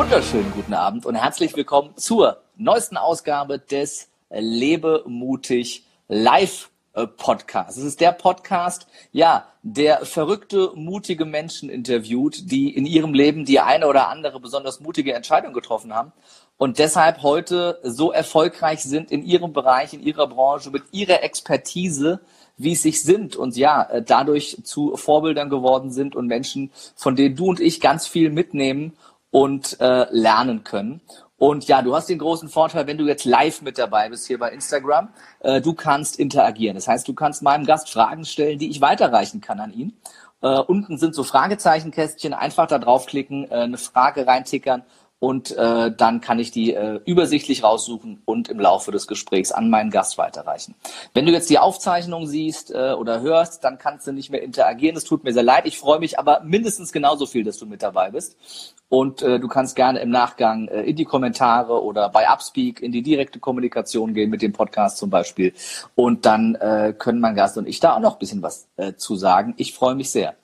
wunderschönen guten Abend und herzlich willkommen zur neuesten Ausgabe des Lebe mutig Live Podcast. Es ist der Podcast, ja, der verrückte, mutige Menschen interviewt, die in ihrem Leben die eine oder andere besonders mutige Entscheidung getroffen haben und deshalb heute so erfolgreich sind in ihrem Bereich, in ihrer Branche, mit ihrer Expertise, wie es sich sind und ja, dadurch zu Vorbildern geworden sind und Menschen, von denen du und ich ganz viel mitnehmen und äh, lernen können. Und ja, du hast den großen Vorteil, wenn du jetzt live mit dabei bist hier bei Instagram, äh, du kannst interagieren. Das heißt, du kannst meinem Gast Fragen stellen, die ich weiterreichen kann an ihn. Äh, unten sind so Fragezeichenkästchen, einfach da draufklicken, äh, eine Frage reintickern und äh, dann kann ich die äh, übersichtlich raussuchen und im Laufe des Gesprächs an meinen Gast weiterreichen. Wenn du jetzt die Aufzeichnung siehst äh, oder hörst, dann kannst du nicht mehr interagieren. Es tut mir sehr leid. Ich freue mich aber mindestens genauso viel, dass du mit dabei bist. Und äh, du kannst gerne im Nachgang äh, in die Kommentare oder bei Upspeak in die direkte Kommunikation gehen mit dem Podcast zum Beispiel. Und dann äh, können mein Gast und ich da auch noch ein bisschen was äh, zu sagen. Ich freue mich sehr.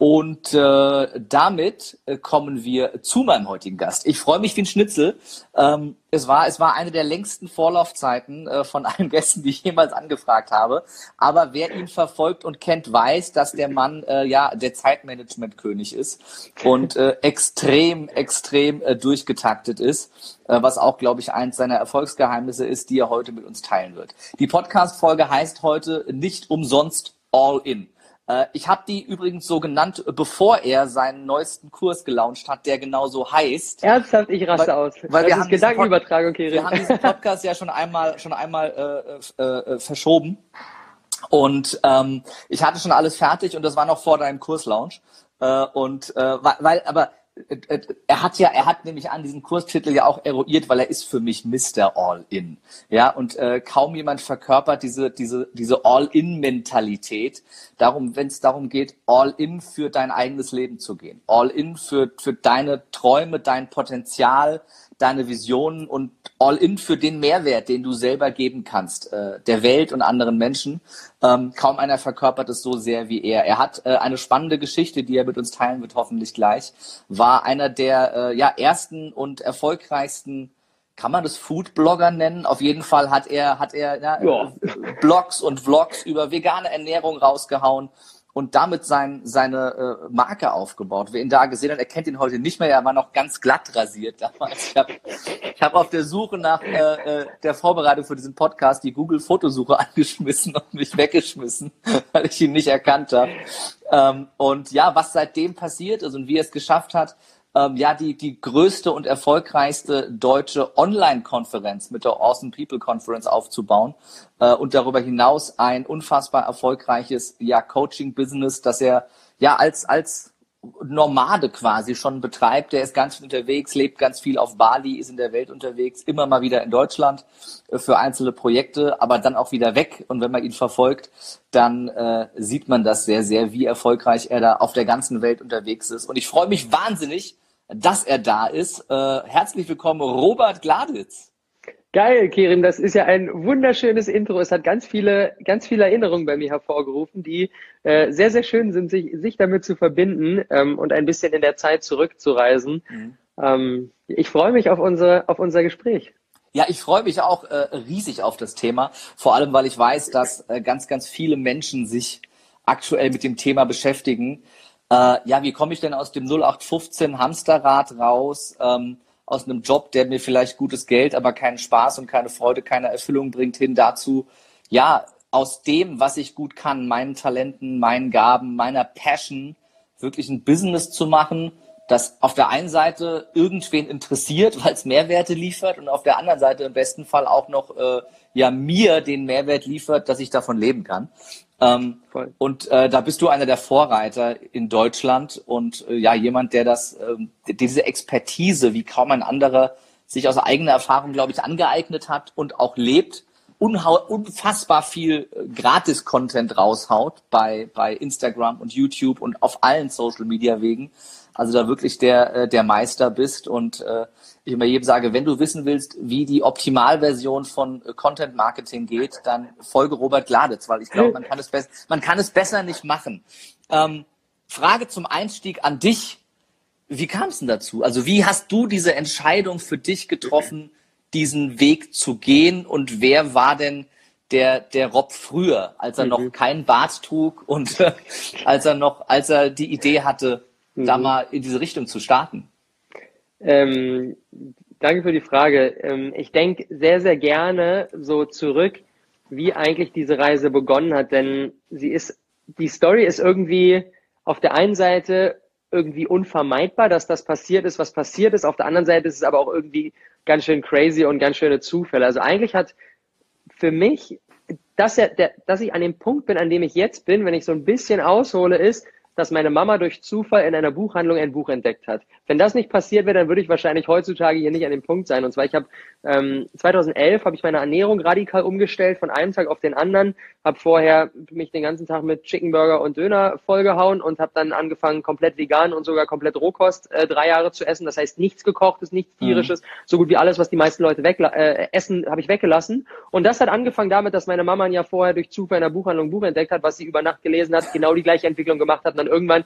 Und äh, damit äh, kommen wir zu meinem heutigen Gast. Ich freue mich wie ein Schnitzel. Ähm, es, war, es war eine der längsten Vorlaufzeiten äh, von allen Gästen, die ich jemals angefragt habe. Aber wer ihn verfolgt und kennt, weiß, dass der Mann äh, ja der Zeitmanagement-König ist und äh, extrem, extrem äh, durchgetaktet ist, äh, was auch, glaube ich, eins seiner Erfolgsgeheimnisse ist, die er heute mit uns teilen wird. Die Podcast-Folge heißt heute nicht umsonst All In. Äh, ich habe die übrigens so genannt, bevor er seinen neuesten Kurs gelauncht hat, der genau so heißt. Ernsthaft, ich raste weil, aus. Weil das wir haben Gedankenübertragung, okay. Wir haben diesen Podcast ja schon einmal, schon einmal äh, äh, äh, verschoben. Und ähm, ich hatte schon alles fertig und das war noch vor deinem Kurslaunch. Äh, und äh, weil, aber er hat ja, er hat nämlich an diesen Kurstitel ja auch eruiert, weil er ist für mich Mr. All-In. Ja, und äh, kaum jemand verkörpert diese, diese, diese All-In-Mentalität. Darum, wenn es darum geht, All-In für dein eigenes Leben zu gehen. All-In für, für deine Träume, dein Potenzial, deine Visionen und all in für den Mehrwert, den du selber geben kannst, äh, der Welt und anderen Menschen. Ähm, kaum einer verkörpert es so sehr wie er. Er hat äh, eine spannende Geschichte, die er mit uns teilen wird, hoffentlich gleich. War einer der äh, ja, ersten und erfolgreichsten kann man das Food-Blogger nennen? Auf jeden Fall hat er, hat er ja, ja. Blogs und Vlogs über vegane Ernährung rausgehauen und damit sein, seine äh, Marke aufgebaut. Wer ihn da gesehen hat, erkennt ihn heute nicht mehr. Er war noch ganz glatt rasiert damals. Ich habe ich hab auf der Suche nach äh, äh, der Vorbereitung für diesen Podcast die Google-Fotosuche angeschmissen und mich weggeschmissen, weil ich ihn nicht erkannt habe. Ähm, und ja, was seitdem passiert ist und wie er es geschafft hat, ähm, ja die, die größte und erfolgreichste deutsche Online-Konferenz mit der Awesome People Conference aufzubauen äh, und darüber hinaus ein unfassbar erfolgreiches ja, Coaching-Business, das er ja als, als Nomade quasi schon betreibt. Der ist ganz viel unterwegs, lebt ganz viel auf Bali, ist in der Welt unterwegs, immer mal wieder in Deutschland äh, für einzelne Projekte, aber dann auch wieder weg. Und wenn man ihn verfolgt, dann äh, sieht man das sehr, sehr, wie erfolgreich er da auf der ganzen Welt unterwegs ist. Und ich freue mich wahnsinnig, dass er da ist. Äh, herzlich willkommen, Robert Gladitz. Geil, Kirin, das ist ja ein wunderschönes Intro. Es hat ganz viele, ganz viele Erinnerungen bei mir hervorgerufen, die äh, sehr, sehr schön sind, sich, sich damit zu verbinden ähm, und ein bisschen in der Zeit zurückzureisen. Mhm. Ähm, ich freue mich auf unser, auf unser Gespräch. Ja, ich freue mich auch äh, riesig auf das Thema, vor allem weil ich weiß, dass äh, ganz, ganz viele Menschen sich aktuell mit dem Thema beschäftigen. Äh, ja, wie komme ich denn aus dem 0815 Hamsterrad raus? Ähm, aus einem Job, der mir vielleicht gutes Geld, aber keinen Spaß und keine Freude, keine Erfüllung bringt, hin dazu, ja, aus dem, was ich gut kann, meinen Talenten, meinen Gaben, meiner Passion, wirklich ein Business zu machen, das auf der einen Seite irgendwen interessiert, weil es Mehrwerte liefert und auf der anderen Seite im besten Fall auch noch äh, ja mir den Mehrwert liefert, dass ich davon leben kann. Ähm, und äh, da bist du einer der Vorreiter in Deutschland und äh, ja, jemand, der das, ähm, diese Expertise wie kaum ein anderer sich aus eigener Erfahrung, glaube ich, angeeignet hat und auch lebt, unfassbar viel äh, Gratis-Content raushaut bei, bei Instagram und YouTube und auf allen Social-Media-Wegen. Also da wirklich der, äh, der Meister bist und äh, ich immer jedem sage, wenn du wissen willst, wie die Optimalversion von äh, Content Marketing geht, dann folge Robert Gladitz, weil ich glaube, man kann es, man kann es besser nicht machen. Ähm, Frage zum Einstieg an dich. wie kam es denn dazu? Also wie hast du diese Entscheidung für dich getroffen, diesen Weg zu gehen und wer war denn der, der Rob früher, als er mhm. noch keinen Bart trug und äh, als er noch, als er die Idee hatte, mhm. da mal in diese Richtung zu starten? Ähm, danke für die Frage. Ähm, ich denke sehr, sehr gerne so zurück, wie eigentlich diese Reise begonnen hat, denn sie ist, die Story ist irgendwie auf der einen Seite irgendwie unvermeidbar, dass das passiert ist, was passiert ist. Auf der anderen Seite ist es aber auch irgendwie ganz schön crazy und ganz schöne Zufälle. Also eigentlich hat für mich, dass, er, der, dass ich an dem Punkt bin, an dem ich jetzt bin, wenn ich so ein bisschen aushole, ist, dass meine Mama durch Zufall in einer Buchhandlung ein Buch entdeckt hat. Wenn das nicht passiert wäre, dann würde ich wahrscheinlich heutzutage hier nicht an dem Punkt sein. Und zwar, ich habe ähm, 2011 habe ich meine Ernährung radikal umgestellt von einem Tag auf den anderen. Habe vorher mich den ganzen Tag mit Chicken Burger und Döner vollgehauen und habe dann angefangen, komplett vegan und sogar komplett Rohkost äh, drei Jahre zu essen. Das heißt, nichts gekochtes, nichts mhm. tierisches, mhm. so gut wie alles, was die meisten Leute weg, äh, essen, habe ich weggelassen. Und das hat angefangen damit, dass meine Mama ein Jahr vorher durch Zufall in der Buchhandlung ein Buch entdeckt hat, was sie über Nacht gelesen hat, genau die gleiche Entwicklung gemacht hat und dann irgendwann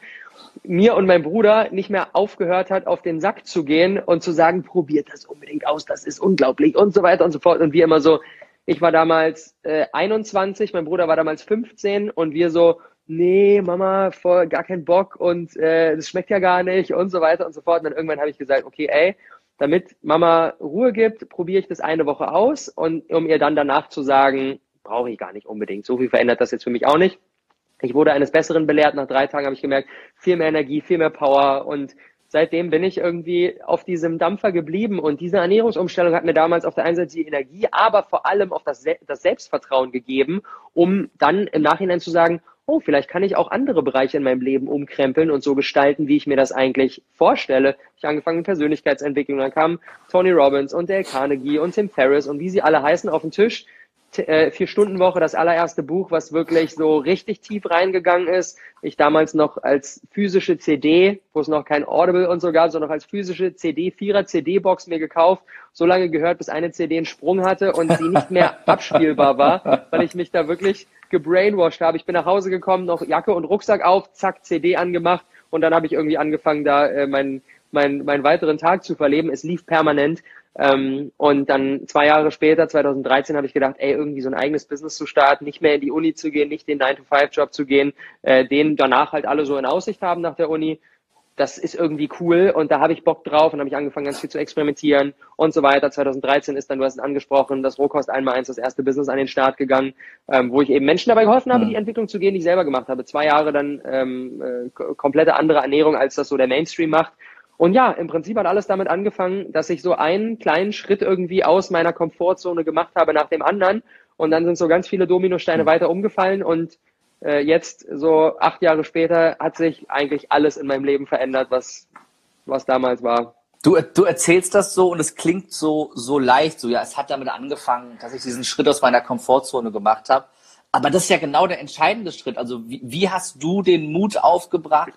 mir und mein Bruder nicht mehr aufgehört hat, auf den Sack zu gehen und zu sagen, probiert das unbedingt aus, das ist unglaublich und so weiter und so fort. Und wir immer so, ich war damals äh, 21, mein Bruder war damals 15 und wir so, nee, Mama, voll gar keinen Bock und äh, das schmeckt ja gar nicht und so weiter und so fort. Und dann irgendwann habe ich gesagt, okay, ey, damit Mama Ruhe gibt, probiere ich das eine Woche aus und um ihr dann danach zu sagen, brauche ich gar nicht unbedingt. So viel verändert das jetzt für mich auch nicht. Ich wurde eines Besseren belehrt. Nach drei Tagen habe ich gemerkt, viel mehr Energie, viel mehr Power und seitdem bin ich irgendwie auf diesem Dampfer geblieben und diese Ernährungsumstellung hat mir damals auf der einen Seite die Energie, aber vor allem auch das, das Selbstvertrauen gegeben, um dann im Nachhinein zu sagen, oh, vielleicht kann ich auch andere Bereiche in meinem Leben umkrempeln und so gestalten, wie ich mir das eigentlich vorstelle. Ich habe angefangen mit Persönlichkeitsentwicklung, dann kamen Tony Robbins und Dale Carnegie und Tim Ferriss und wie sie alle heißen auf den Tisch äh, Vier-Stunden-Woche, das allererste Buch, was wirklich so richtig tief reingegangen ist. Ich damals noch als physische CD, wo es noch kein Audible und so gab, sondern noch als physische CD, Vierer CD-Box mir gekauft, so lange gehört, bis eine CD einen Sprung hatte und sie nicht mehr abspielbar war, weil ich mich da wirklich gebrainwashed habe. Ich bin nach Hause gekommen, noch Jacke und Rucksack auf, zack, CD angemacht und dann habe ich irgendwie angefangen, da äh, meinen mein, meinen weiteren Tag zu verleben. Es lief permanent ähm, und dann zwei Jahre später, 2013, habe ich gedacht, ey, irgendwie so ein eigenes Business zu starten, nicht mehr in die Uni zu gehen, nicht den 9-to-5-Job zu gehen, äh, den danach halt alle so in Aussicht haben nach der Uni. Das ist irgendwie cool und da habe ich Bock drauf und habe ich angefangen, ganz viel zu experimentieren und so weiter. 2013 ist dann, du hast es angesprochen, das Rohkost einmal eins, das erste Business an den Start gegangen, ähm, wo ich eben Menschen dabei geholfen habe, mhm. die Entwicklung zu gehen, die ich selber gemacht habe. Zwei Jahre dann ähm, äh, komplette andere Ernährung, als das so der Mainstream macht. Und ja, im Prinzip hat alles damit angefangen, dass ich so einen kleinen Schritt irgendwie aus meiner Komfortzone gemacht habe nach dem anderen. Und dann sind so ganz viele Dominosteine mhm. weiter umgefallen. Und äh, jetzt, so acht Jahre später, hat sich eigentlich alles in meinem Leben verändert, was, was damals war. Du, du erzählst das so und es klingt so, so leicht. So, ja, es hat damit angefangen, dass ich diesen Schritt aus meiner Komfortzone gemacht habe. Aber das ist ja genau der entscheidende Schritt. Also wie, wie hast du den Mut aufgebracht,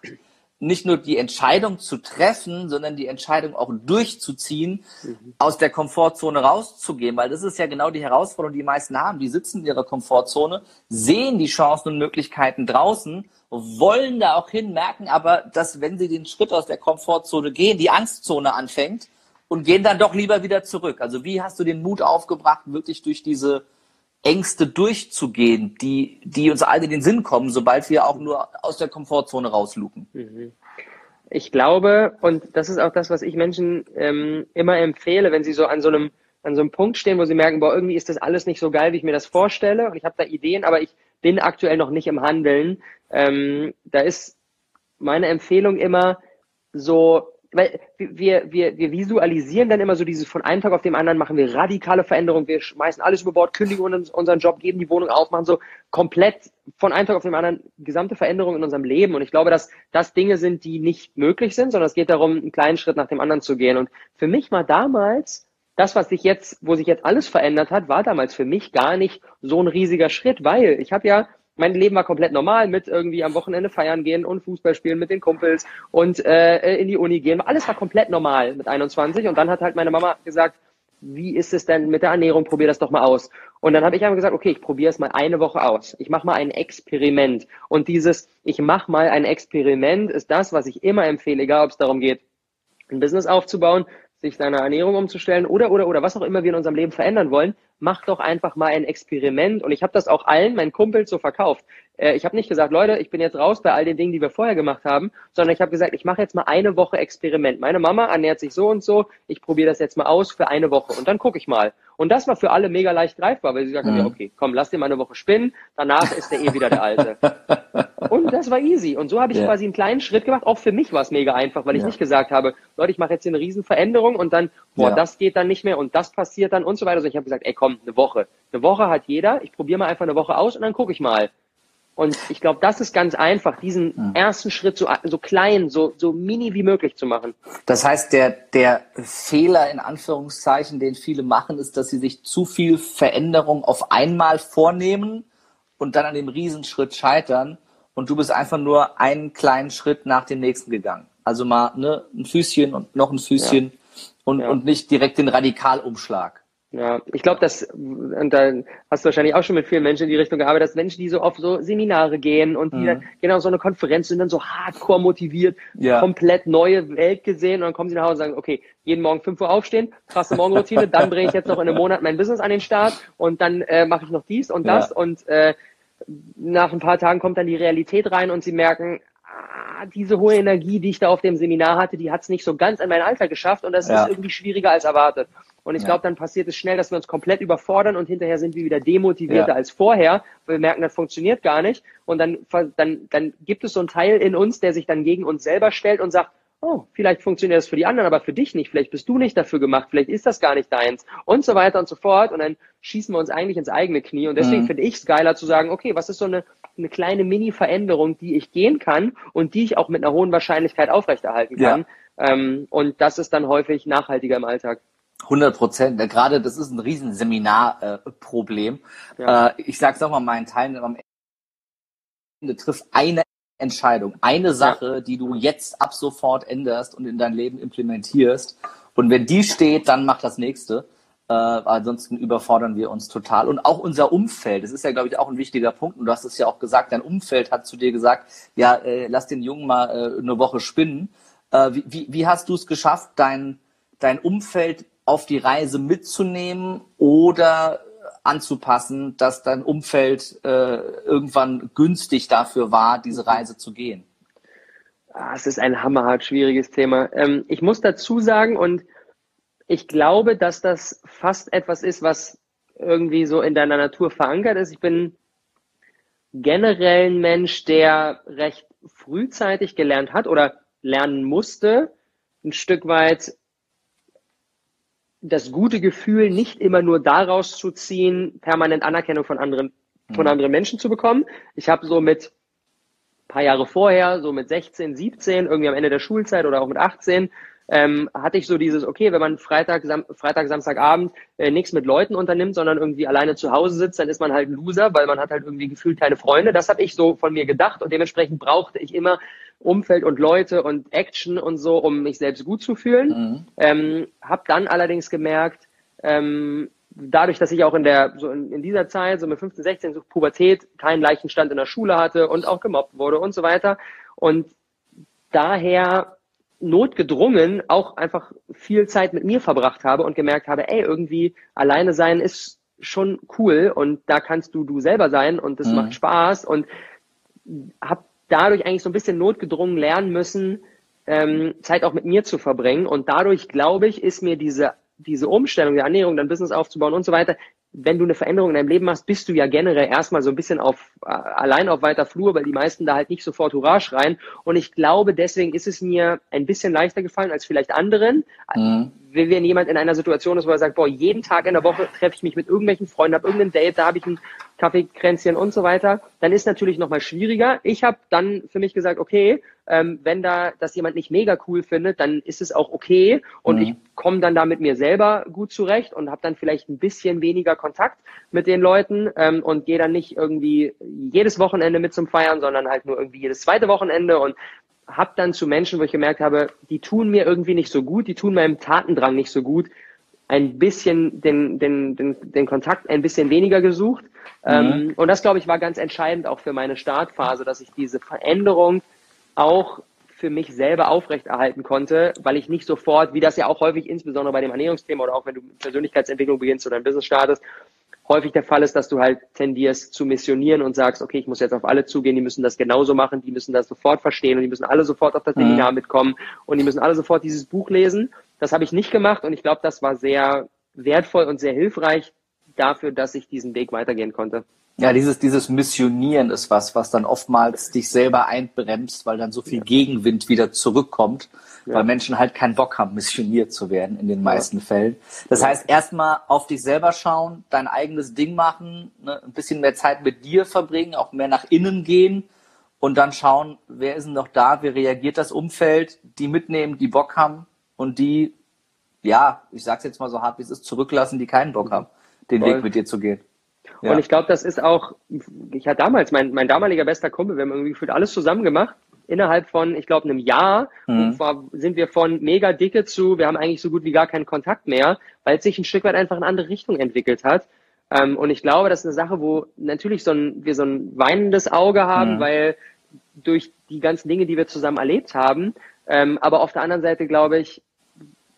nicht nur die Entscheidung zu treffen, sondern die Entscheidung auch durchzuziehen, mhm. aus der Komfortzone rauszugehen, weil das ist ja genau die Herausforderung, die die meisten haben. Die sitzen in ihrer Komfortzone, sehen die Chancen und Möglichkeiten draußen, wollen da auch hin, merken aber, dass wenn sie den Schritt aus der Komfortzone gehen, die Angstzone anfängt und gehen dann doch lieber wieder zurück. Also wie hast du den Mut aufgebracht, wirklich durch diese Ängste durchzugehen, die, die uns alle in den Sinn kommen, sobald wir auch nur aus der Komfortzone rausluken. Mhm. Ich glaube, und das ist auch das, was ich Menschen ähm, immer empfehle, wenn sie so an so einem an so einem Punkt stehen, wo sie merken, boah, irgendwie ist das alles nicht so geil, wie ich mir das vorstelle, und ich habe da Ideen, aber ich bin aktuell noch nicht im Handeln. Ähm, da ist meine Empfehlung immer so weil wir, wir, wir visualisieren dann immer so dieses von einem Tag auf den anderen machen wir radikale Veränderungen, wir schmeißen alles über Bord, kündigen uns, unseren Job, geben die Wohnung auf, machen so komplett von einem Tag auf den anderen gesamte Veränderungen in unserem Leben. Und ich glaube, dass das Dinge sind, die nicht möglich sind, sondern es geht darum, einen kleinen Schritt nach dem anderen zu gehen. Und für mich war damals das, was sich jetzt, wo sich jetzt alles verändert hat, war damals für mich gar nicht so ein riesiger Schritt, weil ich habe ja mein Leben war komplett normal mit irgendwie am Wochenende feiern gehen und Fußball spielen mit den Kumpels und äh, in die Uni gehen. Alles war komplett normal mit 21 und dann hat halt meine Mama gesagt, wie ist es denn mit der Ernährung? Probier das doch mal aus. Und dann habe ich einfach gesagt, okay, ich probiere es mal eine Woche aus. Ich mache mal ein Experiment. Und dieses, ich mache mal ein Experiment, ist das, was ich immer empfehle, egal ob es darum geht, ein Business aufzubauen, sich seine Ernährung umzustellen oder, oder, oder was auch immer wir in unserem Leben verändern wollen, mach doch einfach mal ein Experiment. Und ich habe das auch allen meinen Kumpels so verkauft. Äh, ich habe nicht gesagt, Leute, ich bin jetzt raus bei all den Dingen, die wir vorher gemacht haben, sondern ich habe gesagt, ich mache jetzt mal eine Woche Experiment. Meine Mama ernährt sich so und so, ich probiere das jetzt mal aus für eine Woche und dann gucke ich mal. Und das war für alle mega leicht greifbar, weil sie gesagt haben, ja, okay, komm, lass dir mal eine Woche spinnen, danach ist der eh wieder der Alte. und das war easy. Und so habe ich ja. quasi einen kleinen Schritt gemacht. Auch für mich war es mega einfach, weil ich ja. nicht gesagt habe, Leute, ich mache jetzt hier eine Riesenveränderung und dann, boah, ja. das geht dann nicht mehr und das passiert dann und so weiter. Also ich habe gesagt, ey, komm, eine Woche. Eine Woche hat jeder. Ich probiere mal einfach eine Woche aus und dann gucke ich mal. Und ich glaube, das ist ganz einfach, diesen mhm. ersten Schritt so, so klein, so, so mini wie möglich zu machen. Das heißt, der, der Fehler in Anführungszeichen, den viele machen, ist, dass sie sich zu viel Veränderung auf einmal vornehmen und dann an dem Riesenschritt scheitern. Und du bist einfach nur einen kleinen Schritt nach dem nächsten gegangen. Also mal ne, ein Füßchen und noch ein Füßchen ja. Und, ja. und nicht direkt den Radikalumschlag. Ja, ich glaube, dass, und da hast du wahrscheinlich auch schon mit vielen Menschen in die Richtung gearbeitet, dass Menschen, die so auf so Seminare gehen und die mhm. dann genau so eine Konferenz sind dann so hardcore motiviert, ja. komplett neue Welt gesehen und dann kommen sie nach Hause und sagen, okay, jeden Morgen 5 Uhr aufstehen, krasse Morgenroutine, dann bringe ich jetzt noch in einem Monat mein Business an den Start und dann äh, mache ich noch dies und das ja. und äh, nach ein paar Tagen kommt dann die Realität rein und sie merken, ah, diese hohe Energie, die ich da auf dem Seminar hatte, die hat es nicht so ganz an mein Alter geschafft und das ja. ist irgendwie schwieriger als erwartet. Und ich ja. glaube, dann passiert es schnell, dass wir uns komplett überfordern und hinterher sind wir wieder demotivierter ja. als vorher, weil wir merken, das funktioniert gar nicht. Und dann, dann, dann gibt es so einen Teil in uns, der sich dann gegen uns selber stellt und sagt, oh, vielleicht funktioniert das für die anderen, aber für dich nicht. Vielleicht bist du nicht dafür gemacht. Vielleicht ist das gar nicht deins. Und so weiter und so fort. Und dann schießen wir uns eigentlich ins eigene Knie. Und deswegen mhm. finde ich es geiler zu sagen, okay, was ist so eine, eine kleine Mini-Veränderung, die ich gehen kann und die ich auch mit einer hohen Wahrscheinlichkeit aufrechterhalten kann. Ja. Ähm, und das ist dann häufig nachhaltiger im Alltag. 100 Prozent. Gerade das ist ein riesen Seminarproblem. Äh, ja. äh, ich sage es mal meinen Teilnehmern am Ende trifft eine Entscheidung, eine Sache, ja. die du jetzt ab sofort änderst und in dein Leben implementierst. Und wenn die steht, dann mach das nächste. Äh, ansonsten überfordern wir uns total. Und auch unser Umfeld, das ist ja, glaube ich, auch ein wichtiger Punkt. Und du hast es ja auch gesagt, dein Umfeld hat zu dir gesagt, ja, äh, lass den Jungen mal äh, eine Woche spinnen. Äh, wie, wie, wie hast du es geschafft, dein, dein Umfeld auf die Reise mitzunehmen oder anzupassen, dass dein Umfeld äh, irgendwann günstig dafür war, diese Reise zu gehen? Ah, es ist ein hammerhart schwieriges Thema. Ähm, ich muss dazu sagen, und ich glaube, dass das fast etwas ist, was irgendwie so in deiner Natur verankert ist. Ich bin generell ein Mensch, der recht frühzeitig gelernt hat oder lernen musste, ein Stück weit das gute Gefühl nicht immer nur daraus zu ziehen, permanent Anerkennung von anderen, von mhm. anderen Menschen zu bekommen. Ich habe so mit paar Jahre vorher, so mit 16, 17, irgendwie am Ende der Schulzeit oder auch mit 18, ähm, hatte ich so dieses, okay, wenn man Freitag, Sam Freitag Samstagabend äh, nichts mit Leuten unternimmt, sondern irgendwie alleine zu Hause sitzt, dann ist man halt ein Loser, weil man hat halt irgendwie gefühlt keine Freunde. Das habe ich so von mir gedacht und dementsprechend brauchte ich immer Umfeld und Leute und Action und so, um mich selbst gut zu fühlen. Mhm. Ähm, habe dann allerdings gemerkt, ähm, dadurch, dass ich auch in der so in, in, dieser Zeit, so mit 15, 16, so Pubertät, keinen leichten Stand in der Schule hatte und auch gemobbt wurde und so weiter. Und daher notgedrungen auch einfach viel Zeit mit mir verbracht habe und gemerkt habe, ey, irgendwie alleine sein ist schon cool und da kannst du du selber sein und das mhm. macht Spaß und habe dadurch eigentlich so ein bisschen notgedrungen lernen müssen, ähm, Zeit auch mit mir zu verbringen. Und dadurch, glaube ich, ist mir diese, diese Umstellung der Ernährung, dein Business aufzubauen und so weiter, wenn du eine Veränderung in deinem Leben machst, bist du ja generell erstmal so ein bisschen auf äh, allein auf weiter Flur, weil die meisten da halt nicht sofort Hurra schreien. Und ich glaube, deswegen ist es mir ein bisschen leichter gefallen als vielleicht anderen. Mhm. Wenn jemand in einer Situation ist, wo er sagt, boah, jeden Tag in der Woche treffe ich mich mit irgendwelchen Freunden, habe irgendein Date, da habe ich ein Kaffeekränzchen und so weiter, dann ist natürlich nochmal schwieriger. Ich habe dann für mich gesagt, okay, ähm, wenn da das jemand nicht mega cool findet, dann ist es auch okay und mhm. ich komme dann da mit mir selber gut zurecht und habe dann vielleicht ein bisschen weniger Kontakt mit den Leuten ähm, und gehe dann nicht irgendwie jedes Wochenende mit zum Feiern, sondern halt nur irgendwie jedes zweite Wochenende und habe dann zu Menschen, wo ich gemerkt habe, die tun mir irgendwie nicht so gut, die tun meinem Tatendrang nicht so gut, ein bisschen den, den, den, den Kontakt ein bisschen weniger gesucht. Mhm. Ähm, und das, glaube ich, war ganz entscheidend auch für meine Startphase, dass ich diese Veränderung auch für mich selber aufrechterhalten konnte, weil ich nicht sofort, wie das ja auch häufig insbesondere bei dem Ernährungsthema oder auch wenn du Persönlichkeitsentwicklung beginnst oder ein Business startest, häufig der Fall ist, dass du halt tendierst zu missionieren und sagst, okay, ich muss jetzt auf alle zugehen, die müssen das genauso machen, die müssen das sofort verstehen und die müssen alle sofort auf das mhm. Seminar mitkommen und die müssen alle sofort dieses Buch lesen. Das habe ich nicht gemacht und ich glaube, das war sehr wertvoll und sehr hilfreich dafür, dass ich diesen Weg weitergehen konnte. Ja, dieses, dieses Missionieren ist was, was dann oftmals dich selber einbremst, weil dann so viel Gegenwind wieder zurückkommt, ja. weil Menschen halt keinen Bock haben, missioniert zu werden in den meisten ja. Fällen. Das ja. heißt, erstmal auf dich selber schauen, dein eigenes Ding machen, ne, ein bisschen mehr Zeit mit dir verbringen, auch mehr nach innen gehen und dann schauen, wer ist denn noch da, wie reagiert das Umfeld, die mitnehmen, die Bock haben und die, ja, ich sag's jetzt mal so hart, wie es ist, zurücklassen, die keinen Bock haben, den Voll. Weg mit dir zu gehen. Ja. Und ich glaube, das ist auch, ich hatte damals, mein, mein damaliger bester Kumpel, wir haben irgendwie gefühlt alles zusammen gemacht. Innerhalb von, ich glaube, einem Jahr mhm. war, sind wir von mega dicke zu, wir haben eigentlich so gut wie gar keinen Kontakt mehr, weil es sich ein Stück weit einfach in eine andere Richtung entwickelt hat. Ähm, und ich glaube, das ist eine Sache, wo natürlich so ein, wir so ein weinendes Auge haben, mhm. weil durch die ganzen Dinge, die wir zusammen erlebt haben, ähm, aber auf der anderen Seite glaube ich,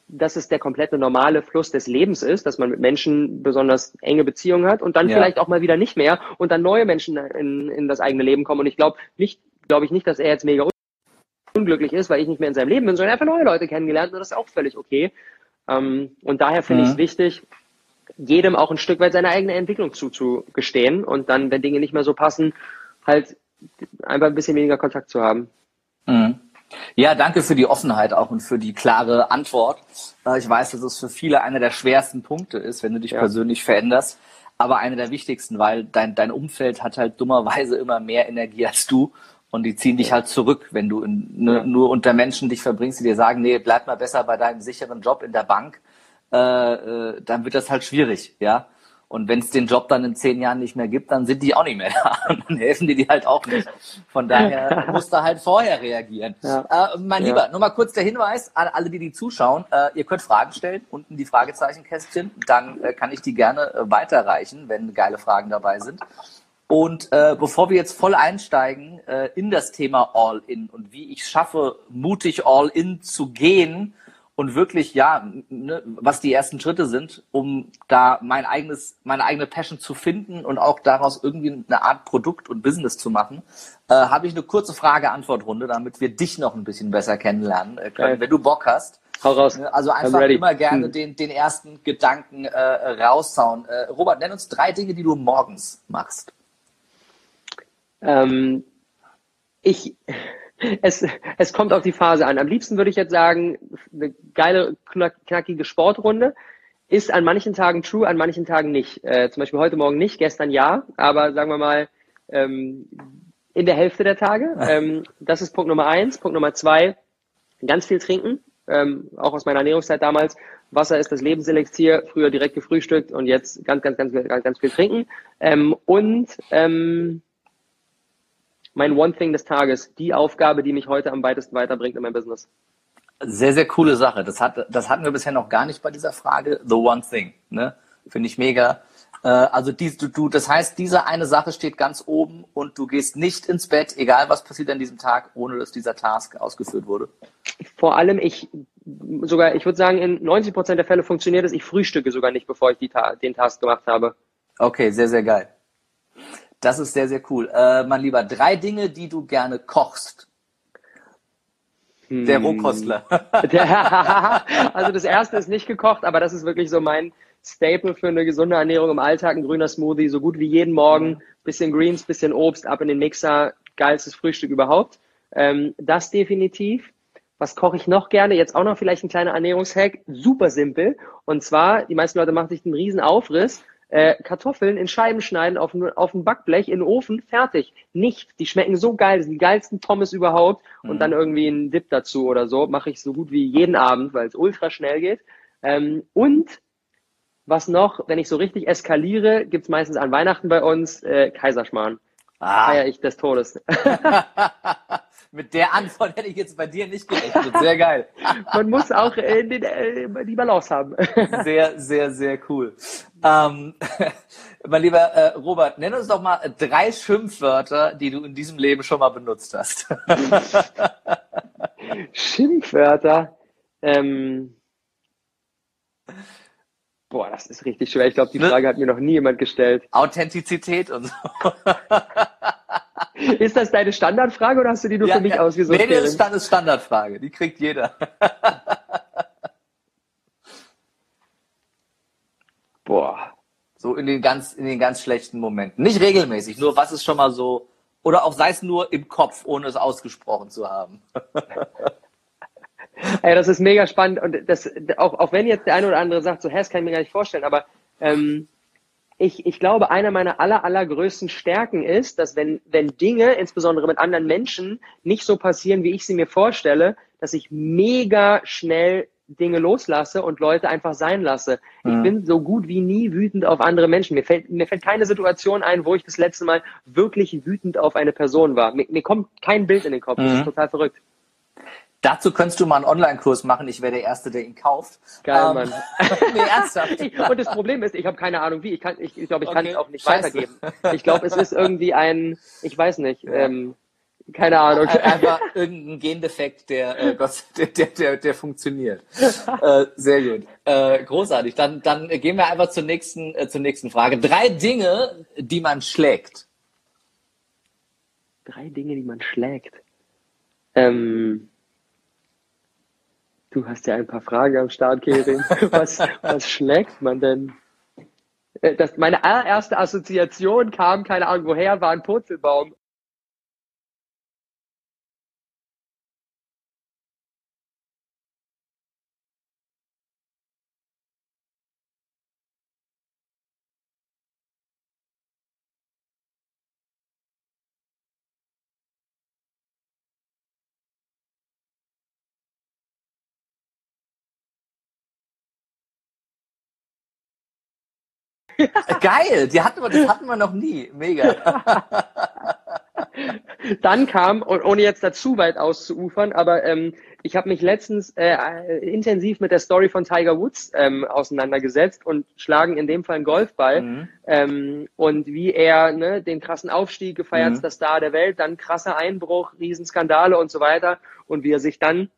dass es der komplette normale Fluss des Lebens ist, dass man mit Menschen besonders enge Beziehungen hat und dann ja. vielleicht auch mal wieder nicht mehr und dann neue Menschen in, in das eigene Leben kommen. Und ich glaube nicht, glaube ich nicht, dass er jetzt mega unglücklich ist, weil ich nicht mehr in seinem Leben bin, sondern einfach neue Leute kennengelernt und das ist auch völlig okay. Ähm, und daher finde mhm. ich es wichtig, jedem auch ein Stück weit seine eigene Entwicklung zuzugestehen und dann, wenn Dinge nicht mehr so passen, halt einfach ein bisschen weniger Kontakt zu haben. Mhm. Ja, danke für die Offenheit auch und für die klare Antwort. Äh, ich weiß, dass es für viele einer der schwersten Punkte ist, wenn du dich ja. persönlich veränderst, aber einer der wichtigsten, weil dein, dein Umfeld hat halt dummerweise immer mehr Energie als du und die ziehen dich halt zurück, wenn du in, ne, nur unter Menschen dich verbringst, die dir sagen, nee, bleib mal besser bei deinem sicheren Job in der Bank, äh, äh, dann wird das halt schwierig, ja. Und wenn es den Job dann in zehn Jahren nicht mehr gibt, dann sind die auch nicht mehr da. Und dann helfen die dir halt auch nicht. Von daher musst du halt vorher reagieren. Ja. Äh, mein ja. Lieber, nur mal kurz der Hinweis an alle, die die zuschauen. Äh, ihr könnt Fragen stellen, unten die Fragezeichenkästchen. Dann äh, kann ich die gerne äh, weiterreichen, wenn geile Fragen dabei sind. Und äh, bevor wir jetzt voll einsteigen äh, in das Thema All-In und wie ich schaffe, mutig All-In zu gehen, und wirklich, ja, ne, was die ersten Schritte sind, um da mein eigenes, meine eigene Passion zu finden und auch daraus irgendwie eine Art Produkt und Business zu machen, äh, habe ich eine kurze Frage-Antwort-Runde, damit wir dich noch ein bisschen besser kennenlernen äh, können, okay. wenn du Bock hast. Hau raus. Ne, also einfach immer gerne hm. den, den ersten Gedanken äh, raushauen. Äh, Robert, nenn uns drei Dinge, die du morgens machst. Ähm, ich es, es kommt auf die Phase an. Am liebsten würde ich jetzt sagen, eine geile, knackige Sportrunde ist an manchen Tagen true, an manchen Tagen nicht. Äh, zum Beispiel heute Morgen nicht, gestern ja, aber sagen wir mal ähm, in der Hälfte der Tage. Ähm, das ist Punkt Nummer eins. Punkt Nummer zwei, ganz viel trinken. Ähm, auch aus meiner Ernährungszeit damals. Wasser ist das Lebenselixier, früher direkt gefrühstückt und jetzt ganz, ganz, ganz, ganz, ganz viel trinken. Ähm, und ähm, mein One Thing des Tages, die Aufgabe, die mich heute am weitesten weiterbringt in meinem Business. Sehr, sehr coole Sache. Das, hat, das hatten wir bisher noch gar nicht bei dieser Frage. The One Thing. Ne? Finde ich mega. Äh, also die, du, du, das heißt, diese eine Sache steht ganz oben und du gehst nicht ins Bett, egal was passiert an diesem Tag, ohne dass dieser Task ausgeführt wurde. Vor allem, ich sogar, ich würde sagen, in 90 Prozent der Fälle funktioniert es. Ich frühstücke sogar nicht, bevor ich die, den Task gemacht habe. Okay, sehr, sehr geil. Das ist sehr, sehr cool. Äh, mein Lieber, drei Dinge, die du gerne kochst. Der hm. Rohkostler. also das erste ist nicht gekocht, aber das ist wirklich so mein Staple für eine gesunde Ernährung im Alltag. Ein grüner Smoothie, so gut wie jeden Morgen. Bisschen Greens, bisschen Obst, ab in den Mixer. Geilstes Frühstück überhaupt. Ähm, das definitiv. Was koche ich noch gerne? Jetzt auch noch vielleicht ein kleiner Ernährungshack. Super simpel. Und zwar, die meisten Leute machen sich einen riesen Aufriss äh, Kartoffeln in Scheiben schneiden auf, auf ein Backblech in den Ofen, fertig. Nicht. Die schmecken so geil, das sind die geilsten Pommes überhaupt und mhm. dann irgendwie ein Dip dazu oder so. Mache ich so gut wie jeden Abend, weil es ultra schnell geht. Ähm, und was noch, wenn ich so richtig eskaliere, gibt's meistens an Weihnachten bei uns äh, Kaiserschmarrn. Ah. Feier ich des Todes. Mit der Antwort hätte ich jetzt bei dir nicht gerechnet. Sehr geil. Man muss auch äh, den, äh, die Balance haben. Sehr, sehr, sehr cool. Ähm, mein lieber äh, Robert, nenn uns doch mal drei Schimpfwörter, die du in diesem Leben schon mal benutzt hast. Schimpfwörter. Ähm, boah, das ist richtig schwer. Ich glaube, die ne? Frage hat mir noch nie jemand gestellt. Authentizität und so. Ist das deine Standardfrage oder hast du die nur ja, für mich ja. ausgesucht? Nee, das ist Standardfrage. Die kriegt jeder. Boah. So in den ganz, in den ganz schlechten Momenten. Nicht regelmäßig, nur was ist schon mal so, oder auch sei es nur im Kopf, ohne es ausgesprochen zu haben. Ey, das ist mega spannend und das, auch, auch wenn jetzt der eine oder andere sagt, so, hä, das kann ich mir gar nicht vorstellen, aber ähm, ich, ich glaube, einer meiner aller, allergrößten Stärken ist, dass wenn, wenn Dinge, insbesondere mit anderen Menschen, nicht so passieren, wie ich sie mir vorstelle, dass ich mega schnell Dinge loslasse und Leute einfach sein lasse. Ich mhm. bin so gut wie nie wütend auf andere Menschen. Mir fällt, mir fällt keine Situation ein, wo ich das letzte Mal wirklich wütend auf eine Person war. Mir, mir kommt kein Bild in den Kopf. Mhm. Das ist mhm. total verrückt. Dazu könntest du mal einen Online-Kurs machen. Ich wäre der Erste, der ihn kauft. Geil, ähm, Mann. nee, ernsthaft. und das Problem ist, ich habe keine Ahnung wie. Ich kann, ich, ich glaube, ich okay. kann es auch nicht Scheiße. weitergeben. Ich glaube, es ist irgendwie ein, ich weiß nicht, ähm, keine Ahnung. Einfach irgendein Gendefekt, der, äh, Gott, der, der, der, der funktioniert. Äh, sehr gut. Äh, großartig. Dann, dann gehen wir einfach zur nächsten, äh, zur nächsten Frage. Drei Dinge, die man schlägt. Drei Dinge, die man schlägt. Ähm, Du hast ja ein paar Fragen am Start, Kerin. Was, was schlägt man denn? Äh, das, meine allererste Assoziation kam, keine Ahnung woher, war ein Purzelbaum. Geil, die hatten wir, das hatten wir noch nie. Mega. Dann kam, ohne jetzt dazu weit auszuufern, aber ähm, ich habe mich letztens äh, intensiv mit der Story von Tiger Woods ähm, auseinandergesetzt und schlagen in dem Fall einen Golfball. Mhm. Ähm, und wie er ne, den krassen Aufstieg gefeiert, mhm. der Star der Welt, dann krasser Einbruch, Riesenskandale und so weiter. Und wie er sich dann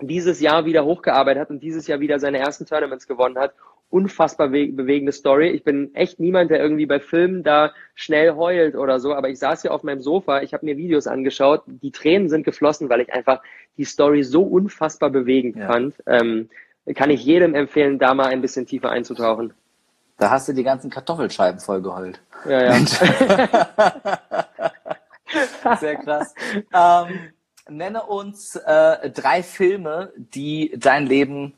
dieses Jahr wieder hochgearbeitet hat und dieses Jahr wieder seine ersten Tournaments gewonnen hat unfassbar bewegende Story. Ich bin echt niemand, der irgendwie bei Filmen da schnell heult oder so, aber ich saß hier auf meinem Sofa, ich habe mir Videos angeschaut, die Tränen sind geflossen, weil ich einfach die Story so unfassbar bewegend ja. fand. Ähm, kann ich jedem empfehlen, da mal ein bisschen tiefer einzutauchen. Da hast du die ganzen Kartoffelscheiben voll geheult. Ja, ja. Sehr krass. Ähm, nenne uns äh, drei Filme, die dein Leben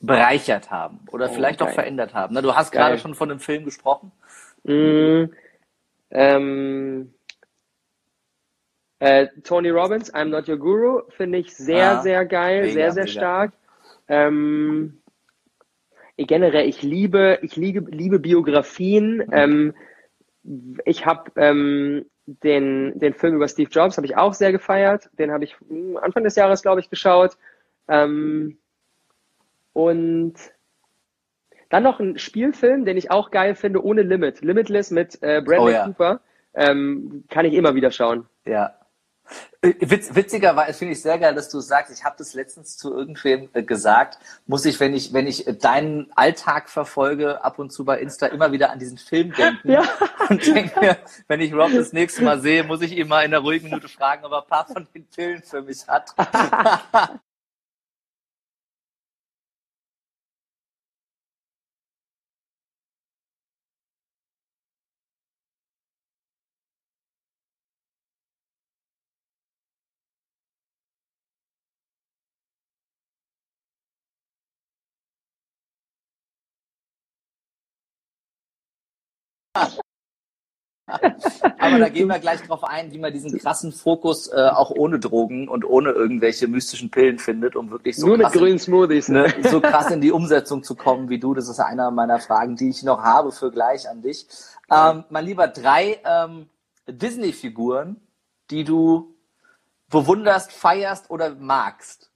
bereichert haben oder oh, vielleicht geil. auch verändert haben. Ne, du hast geil. gerade schon von einem Film gesprochen. Mm, ähm, äh, Tony Robbins, I'm Not Your Guru, finde ich sehr, ah, sehr geil, mega, sehr, sehr mega. stark. Ähm, generell, ich liebe, ich liebe, liebe Biografien. Ähm, ich habe ähm, den, den Film über Steve Jobs habe ich auch sehr gefeiert. Den habe ich Anfang des Jahres, glaube ich, geschaut. Ähm, und dann noch ein Spielfilm, den ich auch geil finde, ohne Limit. Limitless mit äh, Bradley oh, ja. Cooper. Ähm, kann ich immer wieder schauen. Ja. Äh, witz, witzigerweise finde ich sehr geil, dass du sagst, ich habe das letztens zu irgendwem äh, gesagt, muss ich, wenn ich, wenn ich deinen Alltag verfolge, ab und zu bei Insta immer wieder an diesen Film denken. Ja. Und denke mir, wenn ich Rob das nächste Mal sehe, muss ich ihn mal in einer ruhigen Minute fragen, ob er ein paar von den Pillen für mich hat. Aber da gehen wir gleich drauf ein, wie man diesen krassen Fokus äh, auch ohne Drogen und ohne irgendwelche mystischen Pillen findet, um wirklich so, Nur krass, grünen Smoothies, ne? so krass in die Umsetzung zu kommen wie du. Das ist einer meiner Fragen, die ich noch habe für gleich an dich. Ähm, mein lieber, drei ähm, Disney-Figuren, die du bewunderst, feierst oder magst.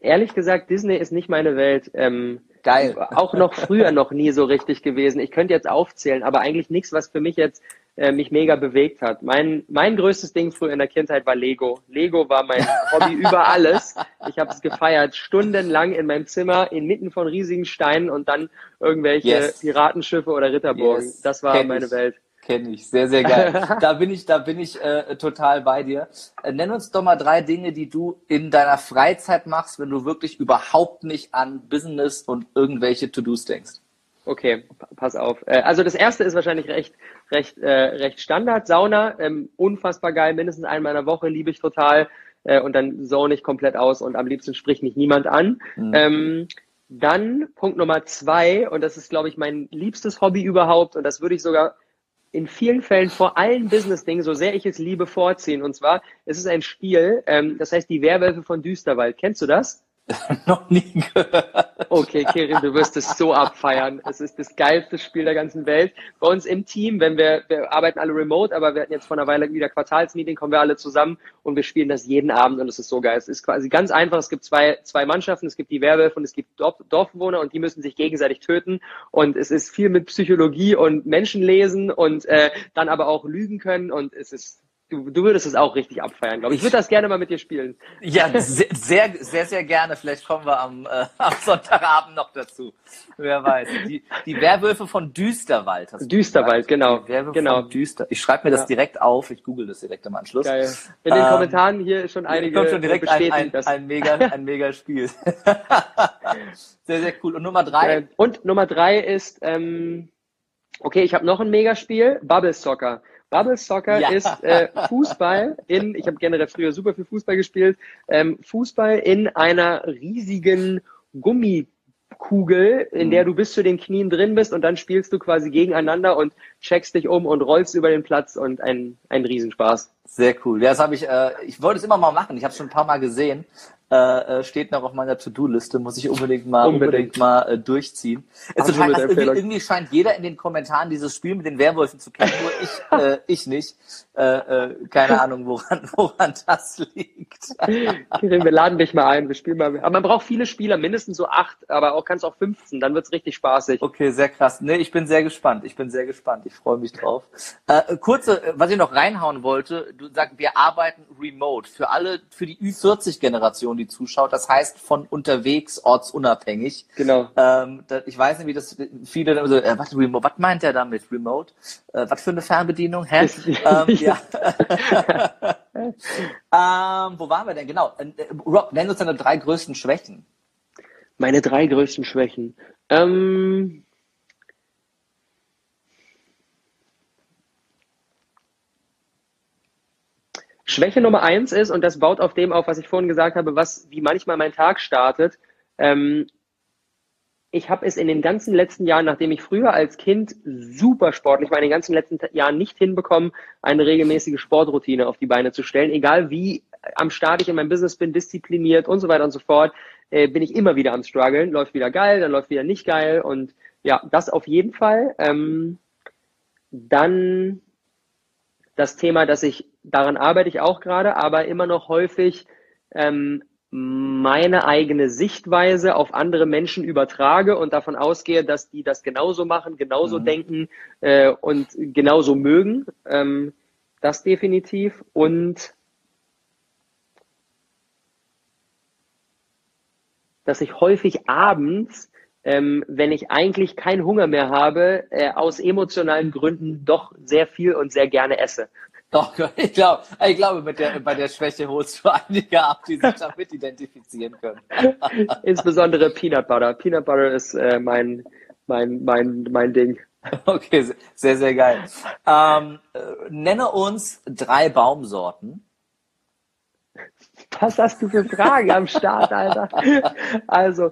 Ehrlich gesagt, Disney ist nicht meine Welt. Ähm, Geil. Auch noch früher noch nie so richtig gewesen. Ich könnte jetzt aufzählen, aber eigentlich nichts, was für mich jetzt äh, mich mega bewegt hat. Mein, mein größtes Ding früher in der Kindheit war Lego. Lego war mein Hobby über alles. Ich habe es gefeiert, stundenlang in meinem Zimmer, inmitten von riesigen Steinen und dann irgendwelche yes. Piratenschiffe oder Ritterburgen. Yes. Das war Kenn meine ich. Welt. Kenne ich, sehr, sehr geil. da bin ich, da bin ich äh, total bei dir. Äh, nenn uns doch mal drei Dinge, die du in deiner Freizeit machst, wenn du wirklich überhaupt nicht an Business und irgendwelche To-Dos denkst. Okay, pass auf. Äh, also das erste ist wahrscheinlich recht, recht, äh, recht Standard. Sauna, ähm, unfassbar geil, mindestens einmal in der Woche liebe ich total. Äh, und dann zone ich komplett aus und am liebsten spricht mich niemand an. Mhm. Ähm, dann Punkt Nummer zwei, und das ist, glaube ich, mein liebstes Hobby überhaupt, und das würde ich sogar in vielen Fällen vor allen Business-Dingen, so sehr ich es liebe, vorziehen. Und zwar, es ist ein Spiel, ähm, das heißt die Werwölfe von Düsterwald. Kennst du das? Noch nie gehört. Okay, Kirin, du wirst es so abfeiern. Es ist das geilste Spiel der ganzen Welt. Bei uns im Team, wenn wir, wir arbeiten alle remote, aber wir hatten jetzt vor einer Weile wieder Quartalsmeeting, kommen wir alle zusammen und wir spielen das jeden Abend und es ist so geil. Es ist quasi ganz einfach. Es gibt zwei, zwei Mannschaften. Es gibt die Werwölfe und es gibt Dorf, Dorfbewohner und die müssen sich gegenseitig töten. Und es ist viel mit Psychologie und Menschenlesen und äh, dann aber auch lügen können und es ist Du, du würdest es auch richtig abfeiern, glaube ich. Ich würde das gerne mal mit dir spielen. Ja, sehr, sehr, sehr, sehr gerne. Vielleicht kommen wir am, äh, am Sonntagabend noch dazu. Wer weiß. Die, die Werwölfe von Düsterwald. Düsterwald, genau. Die Werwölfe genau. von Düster. Ich schreibe mir das ja. direkt auf. Ich google das direkt im Anschluss. Geil. In den ähm, Kommentaren hier schon einige kommt schon direkt ein, ein, ein, mega, ein mega Spiel. sehr, sehr cool. Und Nummer drei? Und Nummer drei ist, ähm, okay, ich habe noch ein Megaspiel. Bubble Soccer. Bubble Soccer ja. ist äh, Fußball in, ich habe generell früher super viel Fußball gespielt, ähm, Fußball in einer riesigen Gummikugel, in mhm. der du bis zu den Knien drin bist und dann spielst du quasi gegeneinander und checkst dich um und rollst über den Platz und ein, ein Riesenspaß. Sehr cool. Ja, das habe ich, äh, ich wollte es immer mal machen. Ich habe es schon ein paar Mal gesehen. Äh, äh, steht noch auf meiner To-Do-Liste, muss ich unbedingt mal unbedingt, unbedingt mal äh, durchziehen. Es total krass, irgendwie, irgendwie, scheint jeder in den Kommentaren dieses Spiel mit den Werwölfen zu kennen, nur ich, äh, ich nicht. Äh, äh, keine Ahnung, woran, woran das liegt. Kirin, wir laden dich mal ein, wir spielen mal. Aber man braucht viele Spieler, mindestens so acht, aber auch kannst auch 15, dann wird's richtig spaßig. Okay, sehr krass. Nee, ich bin sehr gespannt. Ich bin sehr gespannt. Ich freue mich drauf. Kurze, was ich noch reinhauen wollte, du sagst, wir arbeiten remote. Für alle, für die Ü40-Generation Person, die zuschaut. Das heißt von unterwegs, ortsunabhängig. Genau. Ähm, ich weiß nicht, wie das viele dann so, äh, was, remote, was meint er damit, remote? Äh, was für eine Fernbedienung? Hä? ähm, ja. ähm, wo waren wir denn? Genau. Äh, Rob, nenn uns deine drei größten Schwächen. Meine drei größten Schwächen. Ähm, Schwäche Nummer eins ist, und das baut auf dem auf, was ich vorhin gesagt habe, was, wie manchmal mein Tag startet. Ähm, ich habe es in den ganzen letzten Jahren, nachdem ich früher als Kind super sportlich war, in den ganzen letzten Jahren nicht hinbekommen, eine regelmäßige Sportroutine auf die Beine zu stellen. Egal wie am Start ich in meinem Business bin, diszipliniert und so weiter und so fort, äh, bin ich immer wieder am struggeln. Läuft wieder geil, dann läuft wieder nicht geil. Und ja, das auf jeden Fall. Ähm, dann das Thema, dass ich, daran arbeite ich auch gerade, aber immer noch häufig ähm, meine eigene Sichtweise auf andere Menschen übertrage und davon ausgehe, dass die das genauso machen, genauso mhm. denken äh, und genauso mögen. Ähm, das definitiv. Und dass ich häufig abends ähm, wenn ich eigentlich keinen Hunger mehr habe, äh, aus emotionalen Gründen doch sehr viel und sehr gerne esse. Doch, ich glaube, ich glaube, mit der, bei der Schwäche holst du einige ab, die sich damit identifizieren können. Insbesondere Peanut Butter. Peanut Butter ist äh, mein, mein, mein, mein Ding. Okay, sehr, sehr geil. Ähm, äh, nenne uns drei Baumsorten. Was hast du für Fragen am Start, Alter? Also,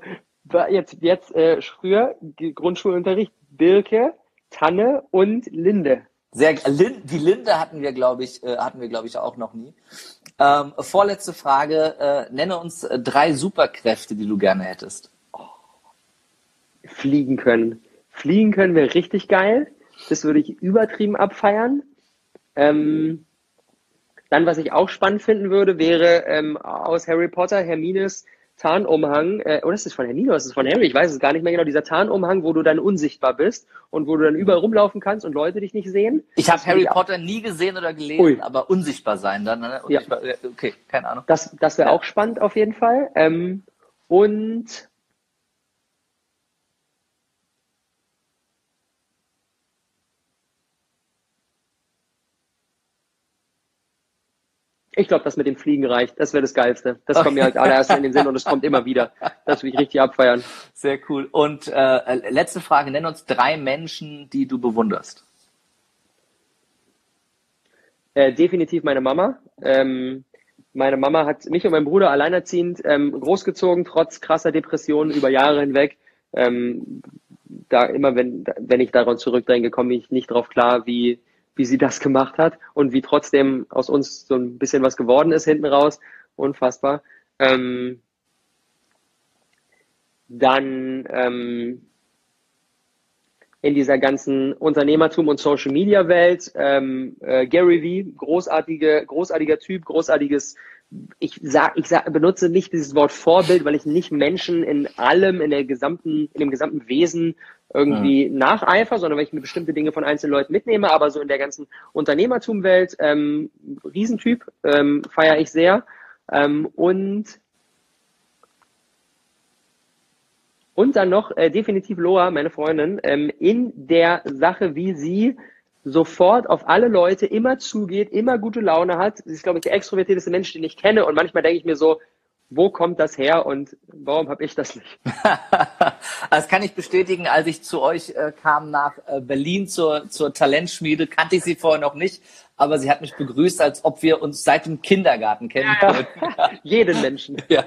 jetzt, jetzt äh, früher Grundschulunterricht Birke, Tanne und Linde. Sehr, die Linde hatten wir, glaube ich, äh, hatten wir, glaube ich, auch noch nie. Ähm, vorletzte Frage: äh, Nenne uns drei Superkräfte, die du gerne hättest. Fliegen können. Fliegen können wäre richtig geil. Das würde ich übertrieben abfeiern. Ähm, dann, was ich auch spannend finden würde, wäre ähm, aus Harry Potter Hermines Tarnumhang, äh, oder ist das von Hermine oder ist das von Harry? Ich weiß es gar nicht mehr genau. Dieser Tarnumhang, wo du dann unsichtbar bist und wo du dann überall rumlaufen kannst und Leute dich nicht sehen. Ich habe Harry Potter nie gesehen oder gelesen, Ui. aber unsichtbar sein dann. Ne? Unsichtbar, ja. Okay, keine Ahnung. Das, das wäre ja. auch spannend auf jeden Fall. Ähm, und Ich glaube, das mit dem Fliegen reicht. Das wäre das Geilste. Das kommt mir als allererstes in den Sinn und es kommt immer wieder. Das will ich richtig abfeiern. Sehr cool. Und äh, letzte Frage. Nenn uns drei Menschen, die du bewunderst. Äh, definitiv meine Mama. Ähm, meine Mama hat mich und meinen Bruder alleinerziehend ähm, großgezogen, trotz krasser Depressionen über Jahre hinweg. Ähm, da immer, wenn, wenn ich daran zurückdenke, komme ich nicht drauf klar, wie, wie sie das gemacht hat und wie trotzdem aus uns so ein bisschen was geworden ist hinten raus. Unfassbar. Ähm, dann ähm, in dieser ganzen Unternehmertum und Social Media Welt, ähm, äh, Gary Vee, großartige, großartiger Typ, großartiges ich sag, ich sag, benutze nicht dieses Wort Vorbild, weil ich nicht Menschen in allem, in der gesamten, in dem gesamten Wesen irgendwie mhm. nacheifer, sondern weil ich mir bestimmte Dinge von einzelnen Leuten mitnehme, aber so in der ganzen Unternehmertumwelt, ähm, Riesentyp, ähm, feiere ich sehr. Ähm, und und dann noch äh, definitiv Loa, meine Freundin, ähm, in der Sache, wie sie sofort auf alle Leute immer zugeht, immer gute Laune hat. Sie ist, glaube ich, der extrovertierteste Mensch, den ich kenne. Und manchmal denke ich mir so, wo kommt das her und warum habe ich das nicht? das kann ich bestätigen. Als ich zu euch äh, kam nach äh, Berlin zur, zur Talentschmiede, kannte ich sie vorher noch nicht, aber sie hat mich begrüßt, als ob wir uns seit dem Kindergarten kennen. Ja, jeden Menschen. Ja.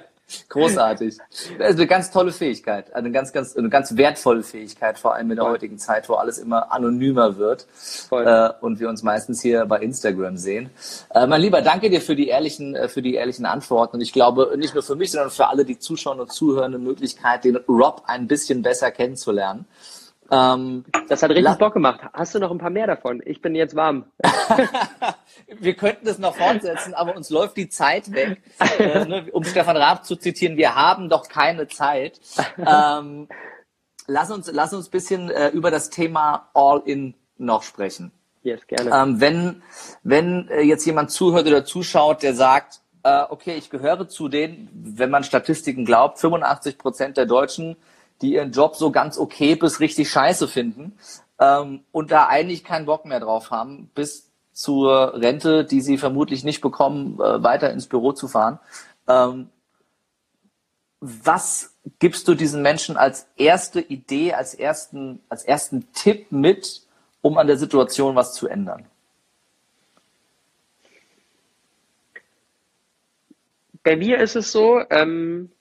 Großartig. Das ist eine ganz tolle Fähigkeit, eine ganz, ganz, eine ganz wertvolle Fähigkeit, vor allem in der Voll. heutigen Zeit, wo alles immer anonymer wird äh, und wir uns meistens hier bei Instagram sehen. Äh, mein Lieber, danke dir für die ehrlichen, äh, für die ehrlichen Antworten. Und ich glaube, nicht nur für mich, sondern für alle, die zuschauen und zuhören, eine Möglichkeit, den Rob ein bisschen besser kennenzulernen. Ähm, das hat richtig Bock gemacht. Hast du noch ein paar mehr davon? Ich bin jetzt warm. wir könnten das noch fortsetzen, aber uns läuft die Zeit weg. Äh, ne, um Stefan Raab zu zitieren, wir haben doch keine Zeit. Ähm, lass uns, lass uns bisschen äh, über das Thema All-In noch sprechen. Yes, gerne. Ähm, wenn wenn äh, jetzt jemand zuhört oder zuschaut, der sagt, äh, okay, ich gehöre zu denen, wenn man Statistiken glaubt, 85 Prozent der Deutschen die ihren Job so ganz okay bis richtig scheiße finden ähm, und da eigentlich keinen Bock mehr drauf haben, bis zur Rente, die sie vermutlich nicht bekommen, äh, weiter ins Büro zu fahren. Ähm, was gibst du diesen Menschen als erste Idee, als ersten, als ersten Tipp mit, um an der Situation was zu ändern? Bei mir ist es so, ähm,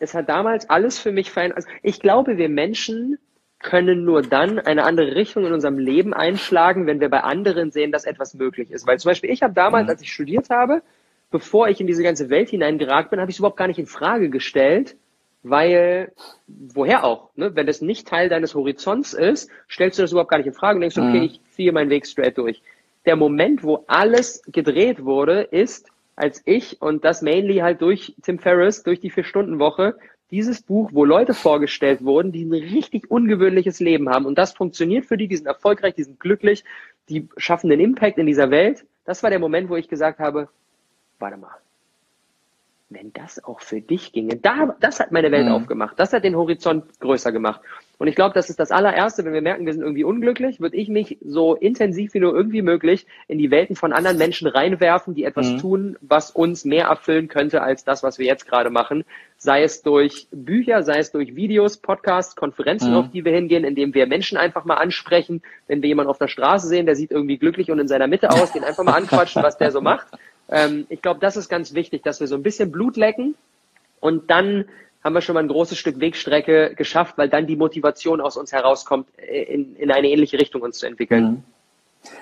es hat damals alles für mich verändert. Also ich glaube, wir Menschen können nur dann eine andere Richtung in unserem Leben einschlagen, wenn wir bei anderen sehen, dass etwas möglich ist. Weil zum Beispiel ich habe damals, mhm. als ich studiert habe, bevor ich in diese ganze Welt hineingeragt bin, habe ich es überhaupt gar nicht in Frage gestellt, weil woher auch? Ne? Wenn das nicht Teil deines Horizonts ist, stellst du das überhaupt gar nicht in Frage und denkst, okay, mhm. ich ziehe meinen Weg straight durch. Der Moment, wo alles gedreht wurde, ist, als ich und das mainly halt durch Tim Ferriss, durch die Vier-Stunden-Woche, dieses Buch, wo Leute vorgestellt wurden, die ein richtig ungewöhnliches Leben haben und das funktioniert für die, die sind erfolgreich, die sind glücklich, die schaffen den Impact in dieser Welt. Das war der Moment, wo ich gesagt habe, warte mal, wenn das auch für dich ginge, da, das hat meine Welt mhm. aufgemacht, das hat den Horizont größer gemacht. Und ich glaube, das ist das allererste, wenn wir merken, wir sind irgendwie unglücklich, würde ich mich so intensiv wie nur irgendwie möglich in die Welten von anderen Menschen reinwerfen, die etwas mhm. tun, was uns mehr erfüllen könnte als das, was wir jetzt gerade machen. Sei es durch Bücher, sei es durch Videos, Podcasts, Konferenzen, mhm. auf die wir hingehen, indem wir Menschen einfach mal ansprechen. Wenn wir jemanden auf der Straße sehen, der sieht irgendwie glücklich und in seiner Mitte aus, den einfach mal anquatschen, was der so macht. Ähm, ich glaube, das ist ganz wichtig, dass wir so ein bisschen Blut lecken und dann haben wir schon mal ein großes Stück Wegstrecke geschafft, weil dann die Motivation aus uns herauskommt, äh, in, in eine ähnliche Richtung uns zu entwickeln. Mhm.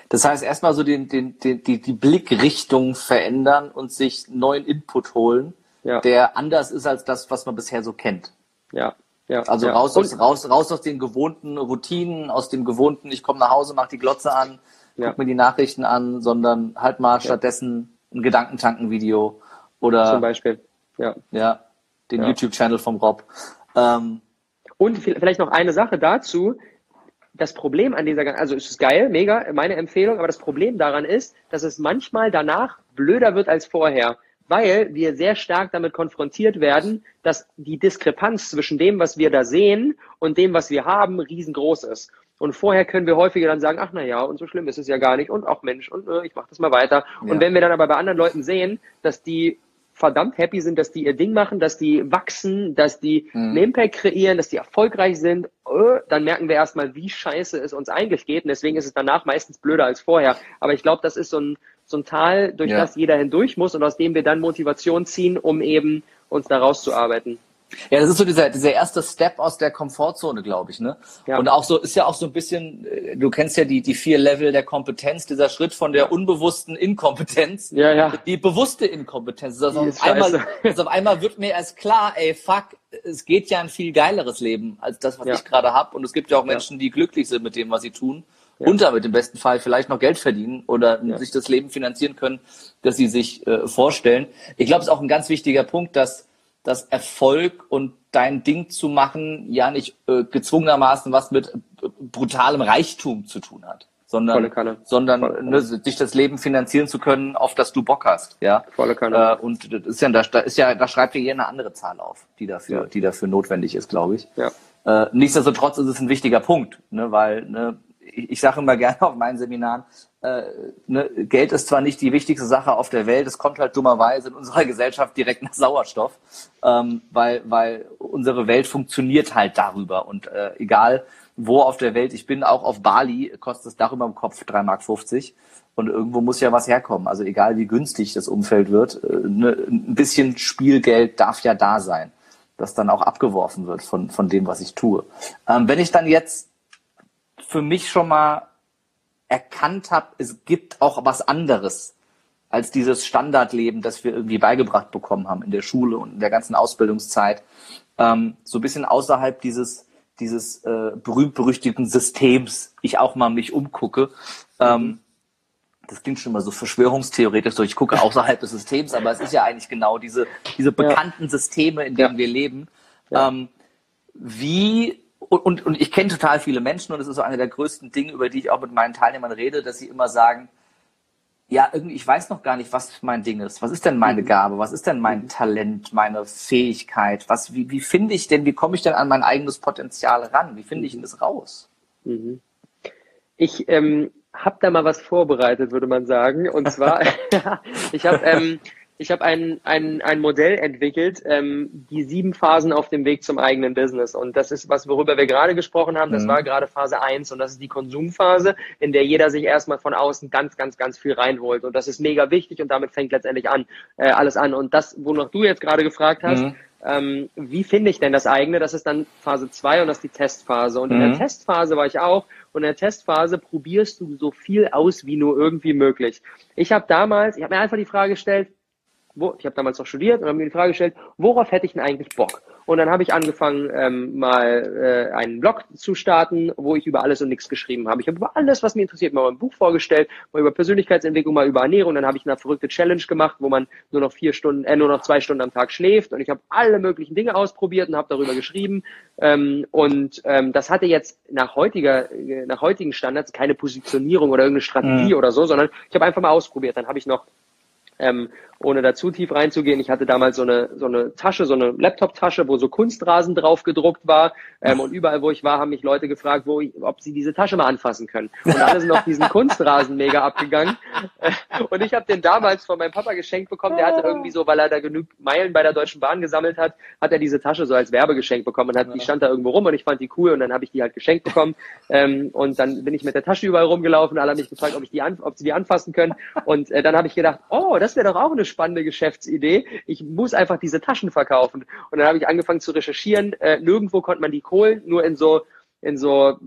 Das heißt, erstmal so den, den, den, die, die Blickrichtung verändern und sich neuen Input holen, ja. der anders ist als das, was man bisher so kennt. Ja. Ja, also ja. raus, aus, raus, raus aus den gewohnten Routinen, aus dem gewohnten, ich komme nach Hause, mach die Glotze an, ja. guck mir die Nachrichten an, sondern halt mal stattdessen ein Gedankentanken-Video oder Zum Beispiel Ja. Ja, den ja. YouTube-Channel vom Rob. Ähm, und vielleicht noch eine Sache dazu. Das Problem an dieser, also es ist geil, mega, meine Empfehlung, aber das Problem daran ist, dass es manchmal danach blöder wird als vorher weil wir sehr stark damit konfrontiert werden, dass die Diskrepanz zwischen dem, was wir da sehen und dem, was wir haben, riesengroß ist. Und vorher können wir häufiger dann sagen, ach na ja, und so schlimm ist es ja gar nicht und auch Mensch und äh, ich mache das mal weiter. Ja. Und wenn wir dann aber bei anderen Leuten sehen, dass die verdammt happy sind, dass die ihr Ding machen, dass die wachsen, dass die mhm. einen Impact kreieren, dass die erfolgreich sind, äh, dann merken wir erstmal, wie scheiße es uns eigentlich geht. Und deswegen ist es danach meistens blöder als vorher. Aber ich glaube, das ist so ein, so ein Tal, durch ja. das jeder hindurch muss und aus dem wir dann Motivation ziehen, um eben uns da rauszuarbeiten. Ja, das ist so dieser, dieser erste Step aus der Komfortzone, glaube ich, ne? Ja. Und auch so, ist ja auch so ein bisschen, äh, du kennst ja die, die vier Level der Kompetenz, dieser Schritt von der unbewussten Inkompetenz, ja, ja. die bewusste Inkompetenz. Also auf, einmal, also auf einmal wird mir erst klar, ey, fuck, es geht ja ein viel geileres Leben als das, was ja. ich gerade habe. Und es gibt ja auch Menschen, die glücklich sind mit dem, was sie tun. Ja. Und damit im besten Fall vielleicht noch Geld verdienen oder ja. sich das Leben finanzieren können, das sie sich äh, vorstellen. Ich glaube, es ist auch ein ganz wichtiger Punkt, dass dass Erfolg und dein Ding zu machen ja nicht äh, gezwungenermaßen was mit äh, brutalem Reichtum zu tun hat, sondern, sondern ne, sich das Leben finanzieren zu können, auf das du Bock hast. Ja? Volle Kanne. Äh, und das ist ja, da ist ja, da schreibt ja jeder eine andere Zahl auf, die dafür, ja. die dafür notwendig ist, glaube ich. Ja. Äh, nichtsdestotrotz ist es ein wichtiger Punkt, ne, weil ne, ich, ich sage immer gerne auf meinen Seminaren, äh, ne, Geld ist zwar nicht die wichtigste Sache auf der Welt, es kommt halt dummerweise in unserer Gesellschaft direkt nach Sauerstoff, ähm, weil, weil unsere Welt funktioniert halt darüber. Und äh, egal wo auf der Welt ich bin, auch auf Bali kostet es darüber im Kopf 3,50 Mark. Und irgendwo muss ja was herkommen. Also egal wie günstig das Umfeld wird, äh, ne, ein bisschen Spielgeld darf ja da sein, das dann auch abgeworfen wird von, von dem, was ich tue. Ähm, wenn ich dann jetzt für mich schon mal erkannt habe, es gibt auch was anderes als dieses Standardleben, das wir irgendwie beigebracht bekommen haben in der Schule und in der ganzen Ausbildungszeit. Ähm, so ein bisschen außerhalb dieses, dieses äh, berühmt-berüchtigten Systems, ich auch mal mich umgucke. Ähm, das klingt schon mal so verschwörungstheoretisch, so ich gucke außerhalb des Systems, aber es ist ja eigentlich genau diese, diese bekannten ja. Systeme, in denen ja. wir leben. Ja. Ähm, wie und, und, ich kenne total viele Menschen und das ist so eine der größten Dinge, über die ich auch mit meinen Teilnehmern rede, dass sie immer sagen, ja, irgendwie, ich weiß noch gar nicht, was mein Ding ist. Was ist denn meine mhm. Gabe? Was ist denn mein mhm. Talent, meine Fähigkeit? Was, wie, wie finde ich denn, wie komme ich denn an mein eigenes Potenzial ran? Wie finde ich denn das raus? Mhm. Ich ähm, habe da mal was vorbereitet, würde man sagen. Und zwar, ich habe ähm, ich habe ein, ein, ein Modell entwickelt, ähm, die sieben Phasen auf dem Weg zum eigenen Business. Und das ist was, worüber wir gerade gesprochen haben. Das mhm. war gerade Phase eins und das ist die Konsumphase, in der jeder sich erstmal von außen ganz, ganz, ganz viel reinholt. Und das ist mega wichtig und damit fängt letztendlich an, äh, alles an. Und das, wonach du jetzt gerade gefragt hast, mhm. ähm, wie finde ich denn das eigene? Das ist dann Phase zwei und das ist die Testphase. Und mhm. in der mhm. Testphase war ich auch. Und in der Testphase probierst du so viel aus, wie nur irgendwie möglich. Ich habe damals, ich habe mir einfach die Frage gestellt, wo, ich habe damals noch studiert und habe mir die Frage gestellt, worauf hätte ich denn eigentlich Bock? Und dann habe ich angefangen, ähm, mal äh, einen Blog zu starten, wo ich über alles und nichts geschrieben habe. Ich habe über alles, was mir interessiert, mal ein Buch vorgestellt, mal über Persönlichkeitsentwicklung, mal über Ernährung. Dann habe ich eine verrückte Challenge gemacht, wo man nur noch vier Stunden, äh, nur noch zwei Stunden am Tag schläft. Und ich habe alle möglichen Dinge ausprobiert und habe darüber geschrieben. Ähm, und ähm, das hatte jetzt nach heutiger, äh, nach heutigen Standards keine Positionierung oder irgendeine Strategie mhm. oder so, sondern ich habe einfach mal ausprobiert. Dann habe ich noch ähm, ohne da zu tief reinzugehen, ich hatte damals so eine, so eine Tasche, so eine Laptop-Tasche, wo so Kunstrasen drauf gedruckt war. Ähm, und überall, wo ich war, haben mich Leute gefragt, wo ich, ob sie diese Tasche mal anfassen können. Und alle sind auf diesen Kunstrasen mega abgegangen. Und ich habe den damals von meinem Papa geschenkt bekommen. Der hatte irgendwie so, weil er da genug Meilen bei der Deutschen Bahn gesammelt hat, hat er diese Tasche so als Werbegeschenk bekommen und hat, die stand da irgendwo rum und ich fand die cool und dann habe ich die halt geschenkt bekommen. Ähm, und dann bin ich mit der Tasche überall rumgelaufen. Alle haben mich gefragt, ob ich die an, ob sie die anfassen können. Und äh, dann habe ich gedacht, oh, das wäre doch auch eine spannende Geschäftsidee. Ich muss einfach diese Taschen verkaufen. Und dann habe ich angefangen zu recherchieren. Äh, nirgendwo konnte man die holen, nur in so in so,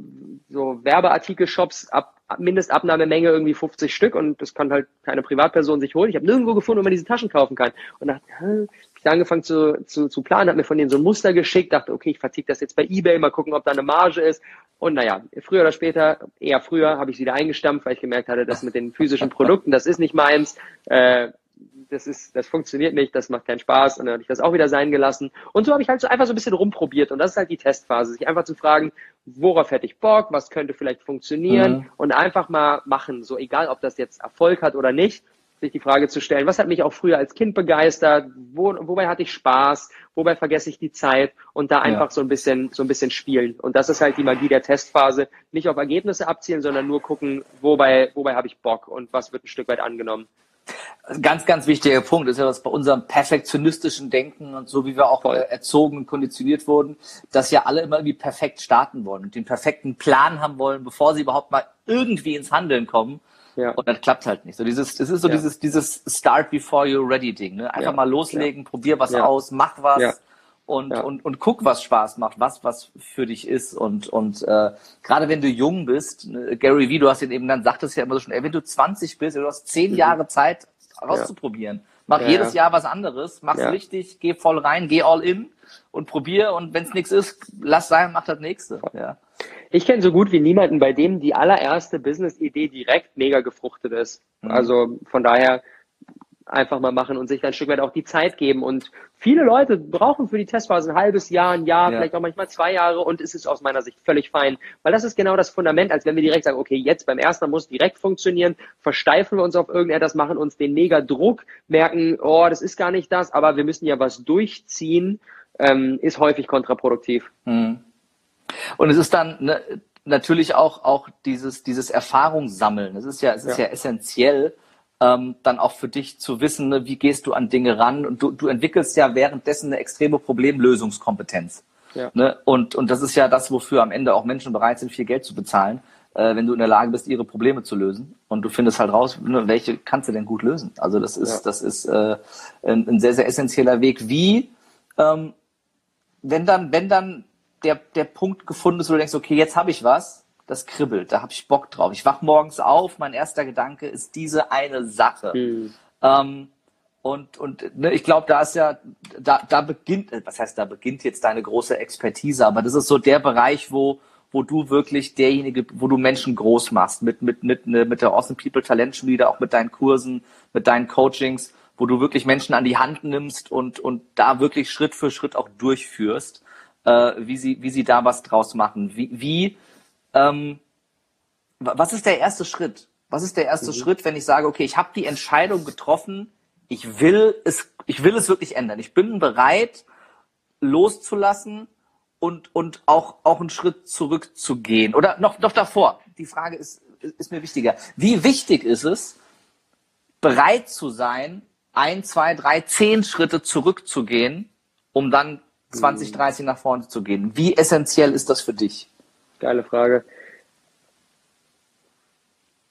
so Werbeartikel-Shops ab Mindestabnahmemenge irgendwie 50 Stück und das kann halt keine Privatperson sich holen. Ich habe nirgendwo gefunden, wo man diese Taschen kaufen kann. Und dachte, hm, ich angefangen zu, zu, zu planen, habe mir von denen so ein Muster geschickt, dachte, okay, ich verticke das jetzt bei Ebay, mal gucken, ob da eine Marge ist. Und naja, früher oder später, eher früher, habe ich wieder eingestampft, weil ich gemerkt hatte, das mit den physischen Produkten, das ist nicht meins. Äh, das ist, das funktioniert nicht, das macht keinen Spaß und dann habe ich das auch wieder sein gelassen. Und so habe ich halt so einfach so ein bisschen rumprobiert und das ist halt die Testphase, sich einfach zu fragen, worauf hätte ich Bock, was könnte vielleicht funktionieren mhm. und einfach mal machen, so egal, ob das jetzt Erfolg hat oder nicht, sich die Frage zu stellen, was hat mich auch früher als Kind begeistert, wo, wobei hatte ich Spaß, wobei vergesse ich die Zeit und da einfach ja. so ein bisschen, so ein bisschen spielen. Und das ist halt die Magie der Testphase. Nicht auf Ergebnisse abzielen, sondern nur gucken, wobei, wobei habe ich Bock und was wird ein Stück weit angenommen. Ganz, ganz wichtiger Punkt ist ja, dass bei unserem perfektionistischen Denken und so wie wir auch erzogen und konditioniert wurden, dass ja alle immer irgendwie perfekt starten wollen und den perfekten Plan haben wollen, bevor sie überhaupt mal irgendwie ins Handeln kommen. Ja. Und das klappt halt nicht. So dieses, es ist so ja. dieses, dieses Start before you're ready Ding. Ne? Einfach ja. mal loslegen, probier was aus, mach was und, und, und guck, was Spaß macht, was, was für dich ist. Und, und äh, gerade wenn du jung bist, ne, Gary Vee, du hast ihn eben dann, sagtest ja immer so schon, ey, wenn du 20 bist, du hast zehn mhm. Jahre Zeit rauszuprobieren. Mach jedes Jahr was anderes, mach's richtig, geh voll rein, geh all in und probier und wenn es nichts ist, lass sein, mach das nächste. Ja. Ich kenne so gut wie niemanden, bei dem die allererste Business-Idee direkt mega gefruchtet ist. Mhm. Also von daher einfach mal machen und sich dann ein Stück weit auch die Zeit geben. Und viele Leute brauchen für die Testphase ein halbes Jahr, ein Jahr, ja. vielleicht auch manchmal zwei Jahre und es ist aus meiner Sicht völlig fein. Weil das ist genau das Fundament, als wenn wir direkt sagen, okay, jetzt beim ersten Mal muss direkt funktionieren, versteifen wir uns auf irgendetwas, machen uns den mega Druck, merken, oh, das ist gar nicht das, aber wir müssen ja was durchziehen, ähm, ist häufig kontraproduktiv. Mhm. Und es ist dann ne, natürlich auch, auch dieses, dieses Erfahrungssammeln. Es ist ja, es ist ja, ja essentiell, ähm, dann auch für dich zu wissen, ne, wie gehst du an Dinge ran. Und du, du entwickelst ja währenddessen eine extreme Problemlösungskompetenz. Ja. Ne? Und, und das ist ja das, wofür am Ende auch Menschen bereit sind, viel Geld zu bezahlen, äh, wenn du in der Lage bist, ihre Probleme zu lösen. Und du findest halt raus, ne, welche kannst du denn gut lösen. Also das ist, ja. das ist äh, ein, ein, sehr, sehr essentieller Weg. Wie, ähm, wenn dann, wenn dann der, der Punkt gefunden ist, wo du denkst, okay, jetzt habe ich was, das kribbelt, da habe ich Bock drauf. Ich wach morgens auf, mein erster Gedanke ist diese eine Sache. Mhm. Ähm, und und ne, ich glaube, da ist ja, da, da beginnt, was heißt, da beginnt jetzt deine große Expertise, aber das ist so der Bereich, wo, wo du wirklich derjenige, wo du Menschen groß machst, mit, mit, mit, ne, mit der Awesome People Talent Schmiede, auch mit deinen Kursen, mit deinen Coachings, wo du wirklich Menschen an die Hand nimmst und, und da wirklich Schritt für Schritt auch durchführst äh, wie, sie, wie sie da was draus machen. Wie, wie ähm, was ist der erste Schritt? Was ist der erste mhm. Schritt, wenn ich sage, okay, ich habe die Entscheidung getroffen, ich will es, ich will es wirklich ändern. Ich bin bereit, loszulassen und, und auch, auch einen Schritt zurückzugehen. Oder noch, noch davor. Die Frage ist, ist mir wichtiger. Wie wichtig ist es, bereit zu sein, ein, zwei, drei, zehn Schritte zurückzugehen, um dann 2030 nach vorne zu gehen? Wie essentiell ist das für dich? Geile Frage.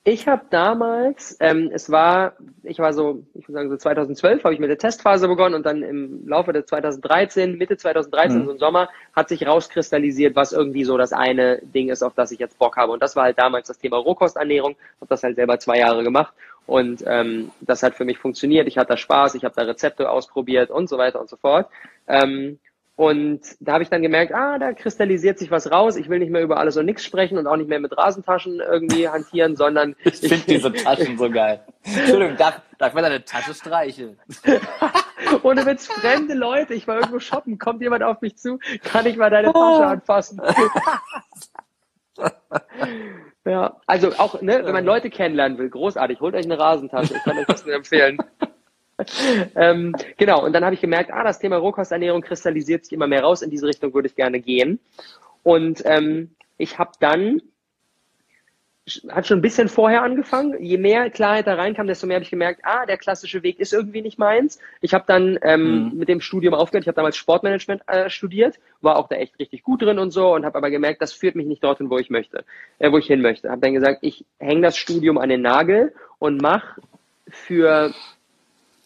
Ich habe damals, ähm, es war, ich war so, ich würde sagen so 2012 habe ich mit der Testphase begonnen und dann im Laufe der 2013, Mitte 2013, mhm. so im Sommer, hat sich rauskristallisiert, was irgendwie so das eine Ding ist, auf das ich jetzt Bock habe. Und das war halt damals das Thema Rohkosternährung. Habe das halt selber zwei Jahre gemacht und ähm, das hat für mich funktioniert. Ich hatte da Spaß, ich habe da Rezepte ausprobiert und so weiter und so fort. Ähm, und da habe ich dann gemerkt, ah, da kristallisiert sich was raus. Ich will nicht mehr über alles und nichts sprechen und auch nicht mehr mit Rasentaschen irgendwie hantieren, sondern. Ich finde diese Taschen so geil. Entschuldigung, darf, darf man deine Tasche streicheln? Ohne Witz, fremde Leute, ich war irgendwo shoppen, kommt jemand auf mich zu, kann ich mal deine Tasche anfassen? ja, also auch, ne, wenn man Leute kennenlernen will, großartig, holt euch eine Rasentasche, ich kann euch das nur empfehlen. ähm, genau, und dann habe ich gemerkt, ah, das Thema Rohkosternährung kristallisiert sich immer mehr raus, in diese Richtung würde ich gerne gehen. Und ähm, ich habe dann, hat schon ein bisschen vorher angefangen, je mehr Klarheit da reinkam, desto mehr habe ich gemerkt, ah, der klassische Weg ist irgendwie nicht meins. Ich habe dann ähm, mhm. mit dem Studium aufgehört, ich habe damals Sportmanagement äh, studiert, war auch da echt richtig gut drin und so und habe aber gemerkt, das führt mich nicht dorthin, wo ich möchte, äh, wo ich hin möchte. Habe dann gesagt, ich hänge das Studium an den Nagel und mache für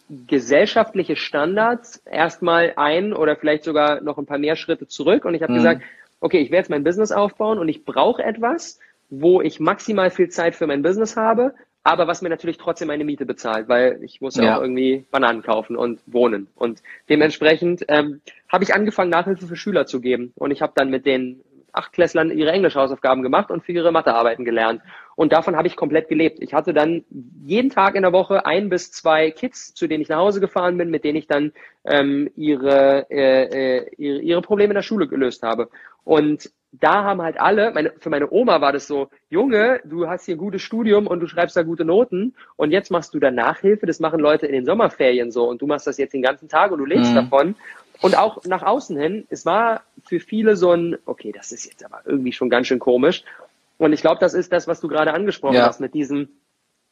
gesellschaftliche Standards erstmal ein oder vielleicht sogar noch ein paar mehr Schritte zurück. Und ich habe mhm. gesagt, okay, ich werde jetzt mein Business aufbauen und ich brauche etwas, wo ich maximal viel Zeit für mein Business habe, aber was mir natürlich trotzdem meine Miete bezahlt, weil ich muss ja, ja auch irgendwie Bananen kaufen und wohnen. Und dementsprechend ähm, habe ich angefangen, Nachhilfe für Schüler zu geben. Und ich habe dann mit den Achtklässlern ihre Englischhausaufgaben gemacht und für ihre Mathearbeiten gelernt. Und davon habe ich komplett gelebt. Ich hatte dann jeden Tag in der Woche ein bis zwei Kids, zu denen ich nach Hause gefahren bin, mit denen ich dann ähm, ihre, äh, äh, ihre, ihre Probleme in der Schule gelöst habe. Und da haben halt alle, meine, für meine Oma war das so, Junge, du hast hier ein gutes Studium und du schreibst da gute Noten und jetzt machst du da Nachhilfe, das machen Leute in den Sommerferien so und du machst das jetzt den ganzen Tag und du lebst mhm. davon. Und auch nach außen hin, es war für viele so ein, okay, das ist jetzt aber irgendwie schon ganz schön komisch. Und ich glaube, das ist das, was du gerade angesprochen ja. hast, mit diesem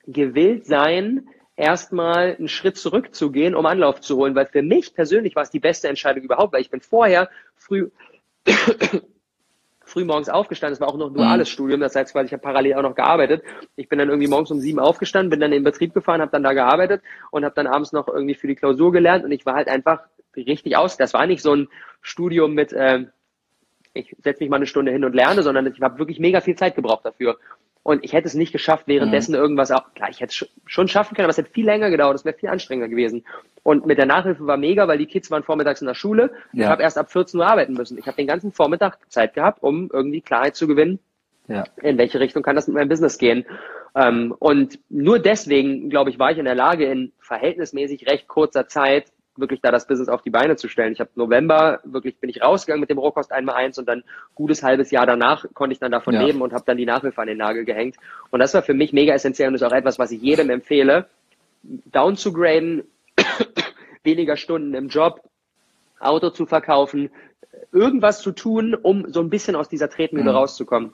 Gewilltsein, erstmal einen Schritt zurückzugehen, um Anlauf zu holen. Weil für mich persönlich war es die beste Entscheidung überhaupt, weil ich bin vorher früh, früh morgens aufgestanden. Es war auch noch ein duales mhm. Studium, das heißt, weil ich habe parallel auch noch gearbeitet. Ich bin dann irgendwie morgens um sieben aufgestanden, bin dann in den Betrieb gefahren, habe dann da gearbeitet und habe dann abends noch irgendwie für die Klausur gelernt und ich war halt einfach richtig aus. Das war nicht so ein Studium mit, äh, ich setze mich mal eine Stunde hin und lerne, sondern ich habe wirklich mega viel Zeit gebraucht dafür. Und ich hätte es nicht geschafft, währenddessen mhm. irgendwas auch, klar, ich hätte es schon schaffen können, aber es hätte viel länger gedauert, es wäre viel anstrengender gewesen. Und mit der Nachhilfe war mega, weil die Kids waren vormittags in der Schule. Ja. Ich habe erst ab 14 Uhr arbeiten müssen. Ich habe den ganzen Vormittag Zeit gehabt, um irgendwie Klarheit zu gewinnen, ja. in welche Richtung kann das mit meinem Business gehen. Ähm, und nur deswegen, glaube ich, war ich in der Lage, in verhältnismäßig recht kurzer Zeit wirklich da das Business auf die Beine zu stellen. Ich habe November wirklich bin ich rausgegangen mit dem Rohkost einmal eins und dann gutes halbes Jahr danach konnte ich dann davon ja. leben und habe dann die Nachhilfe an den Nagel gehängt. Und das war für mich mega essentiell und ist auch etwas, was ich jedem empfehle, down zu graden, weniger Stunden im Job, Auto zu verkaufen, irgendwas zu tun, um so ein bisschen aus dieser Tretmühle mhm. rauszukommen.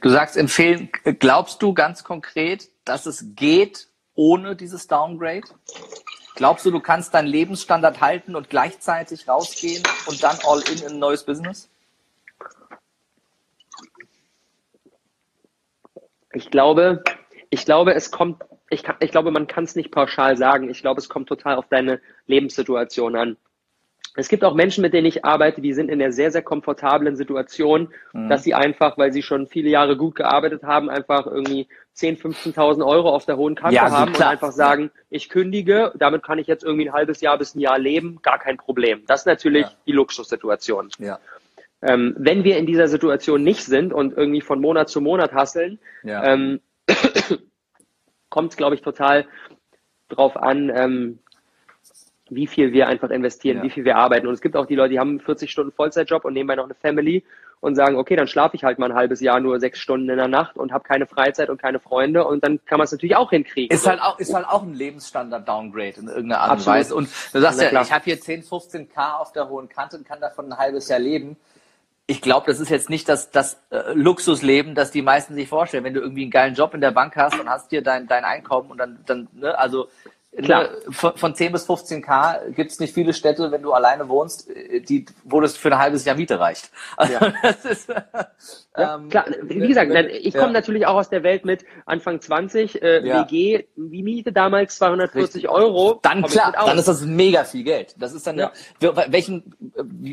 Du sagst empfehlen, glaubst du ganz konkret, dass es geht ohne dieses Downgrade? Glaubst du, du kannst deinen Lebensstandard halten und gleichzeitig rausgehen und dann all in in ein neues Business? Ich glaube, ich glaube, es kommt, ich, ich glaube, man kann es nicht pauschal sagen. Ich glaube, es kommt total auf deine Lebenssituation an. Es gibt auch Menschen, mit denen ich arbeite, die sind in der sehr, sehr komfortablen Situation, mhm. dass sie einfach, weil sie schon viele Jahre gut gearbeitet haben, einfach irgendwie 10.000, 15.000 Euro auf der hohen Kante ja, haben klar. und einfach sagen, ich kündige, damit kann ich jetzt irgendwie ein halbes Jahr bis ein Jahr leben, gar kein Problem. Das ist natürlich ja. die Luxussituation. Ja. Ähm, wenn wir in dieser Situation nicht sind und irgendwie von Monat zu Monat hasseln, ähm, kommt es, glaube ich, total drauf an, ähm, wie viel wir einfach investieren, ja. wie viel wir arbeiten. Und es gibt auch die Leute, die haben 40 Stunden Vollzeitjob und nebenbei noch eine Family und sagen, okay, dann schlafe ich halt mal ein halbes Jahr nur sechs Stunden in der Nacht und habe keine Freizeit und keine Freunde und dann kann man es natürlich auch hinkriegen. Ist halt auch, ist halt auch ein Lebensstandard-Downgrade in irgendeiner Art und Weise. Und du sagst ja, ich habe hier 10, 15 K auf der hohen Kante und kann davon ein halbes Jahr leben. Ich glaube, das ist jetzt nicht das, das äh, Luxusleben, das die meisten sich vorstellen. Wenn du irgendwie einen geilen Job in der Bank hast und hast dir dein, dein Einkommen und dann, dann ne, also Klar. Von, von 10 bis 15k gibt es nicht viele Städte, wenn du alleine wohnst, die, wo das für ein halbes Jahr Miete reicht. Also ja. das ist, ja, ähm, klar, wie gesagt, ich komme ja. natürlich auch aus der Welt mit Anfang 20, äh. WG, wie Miete damals 240 Richtig. Euro. Dann klar, dann ist das mega viel Geld. Das ist dann, ja. welchen,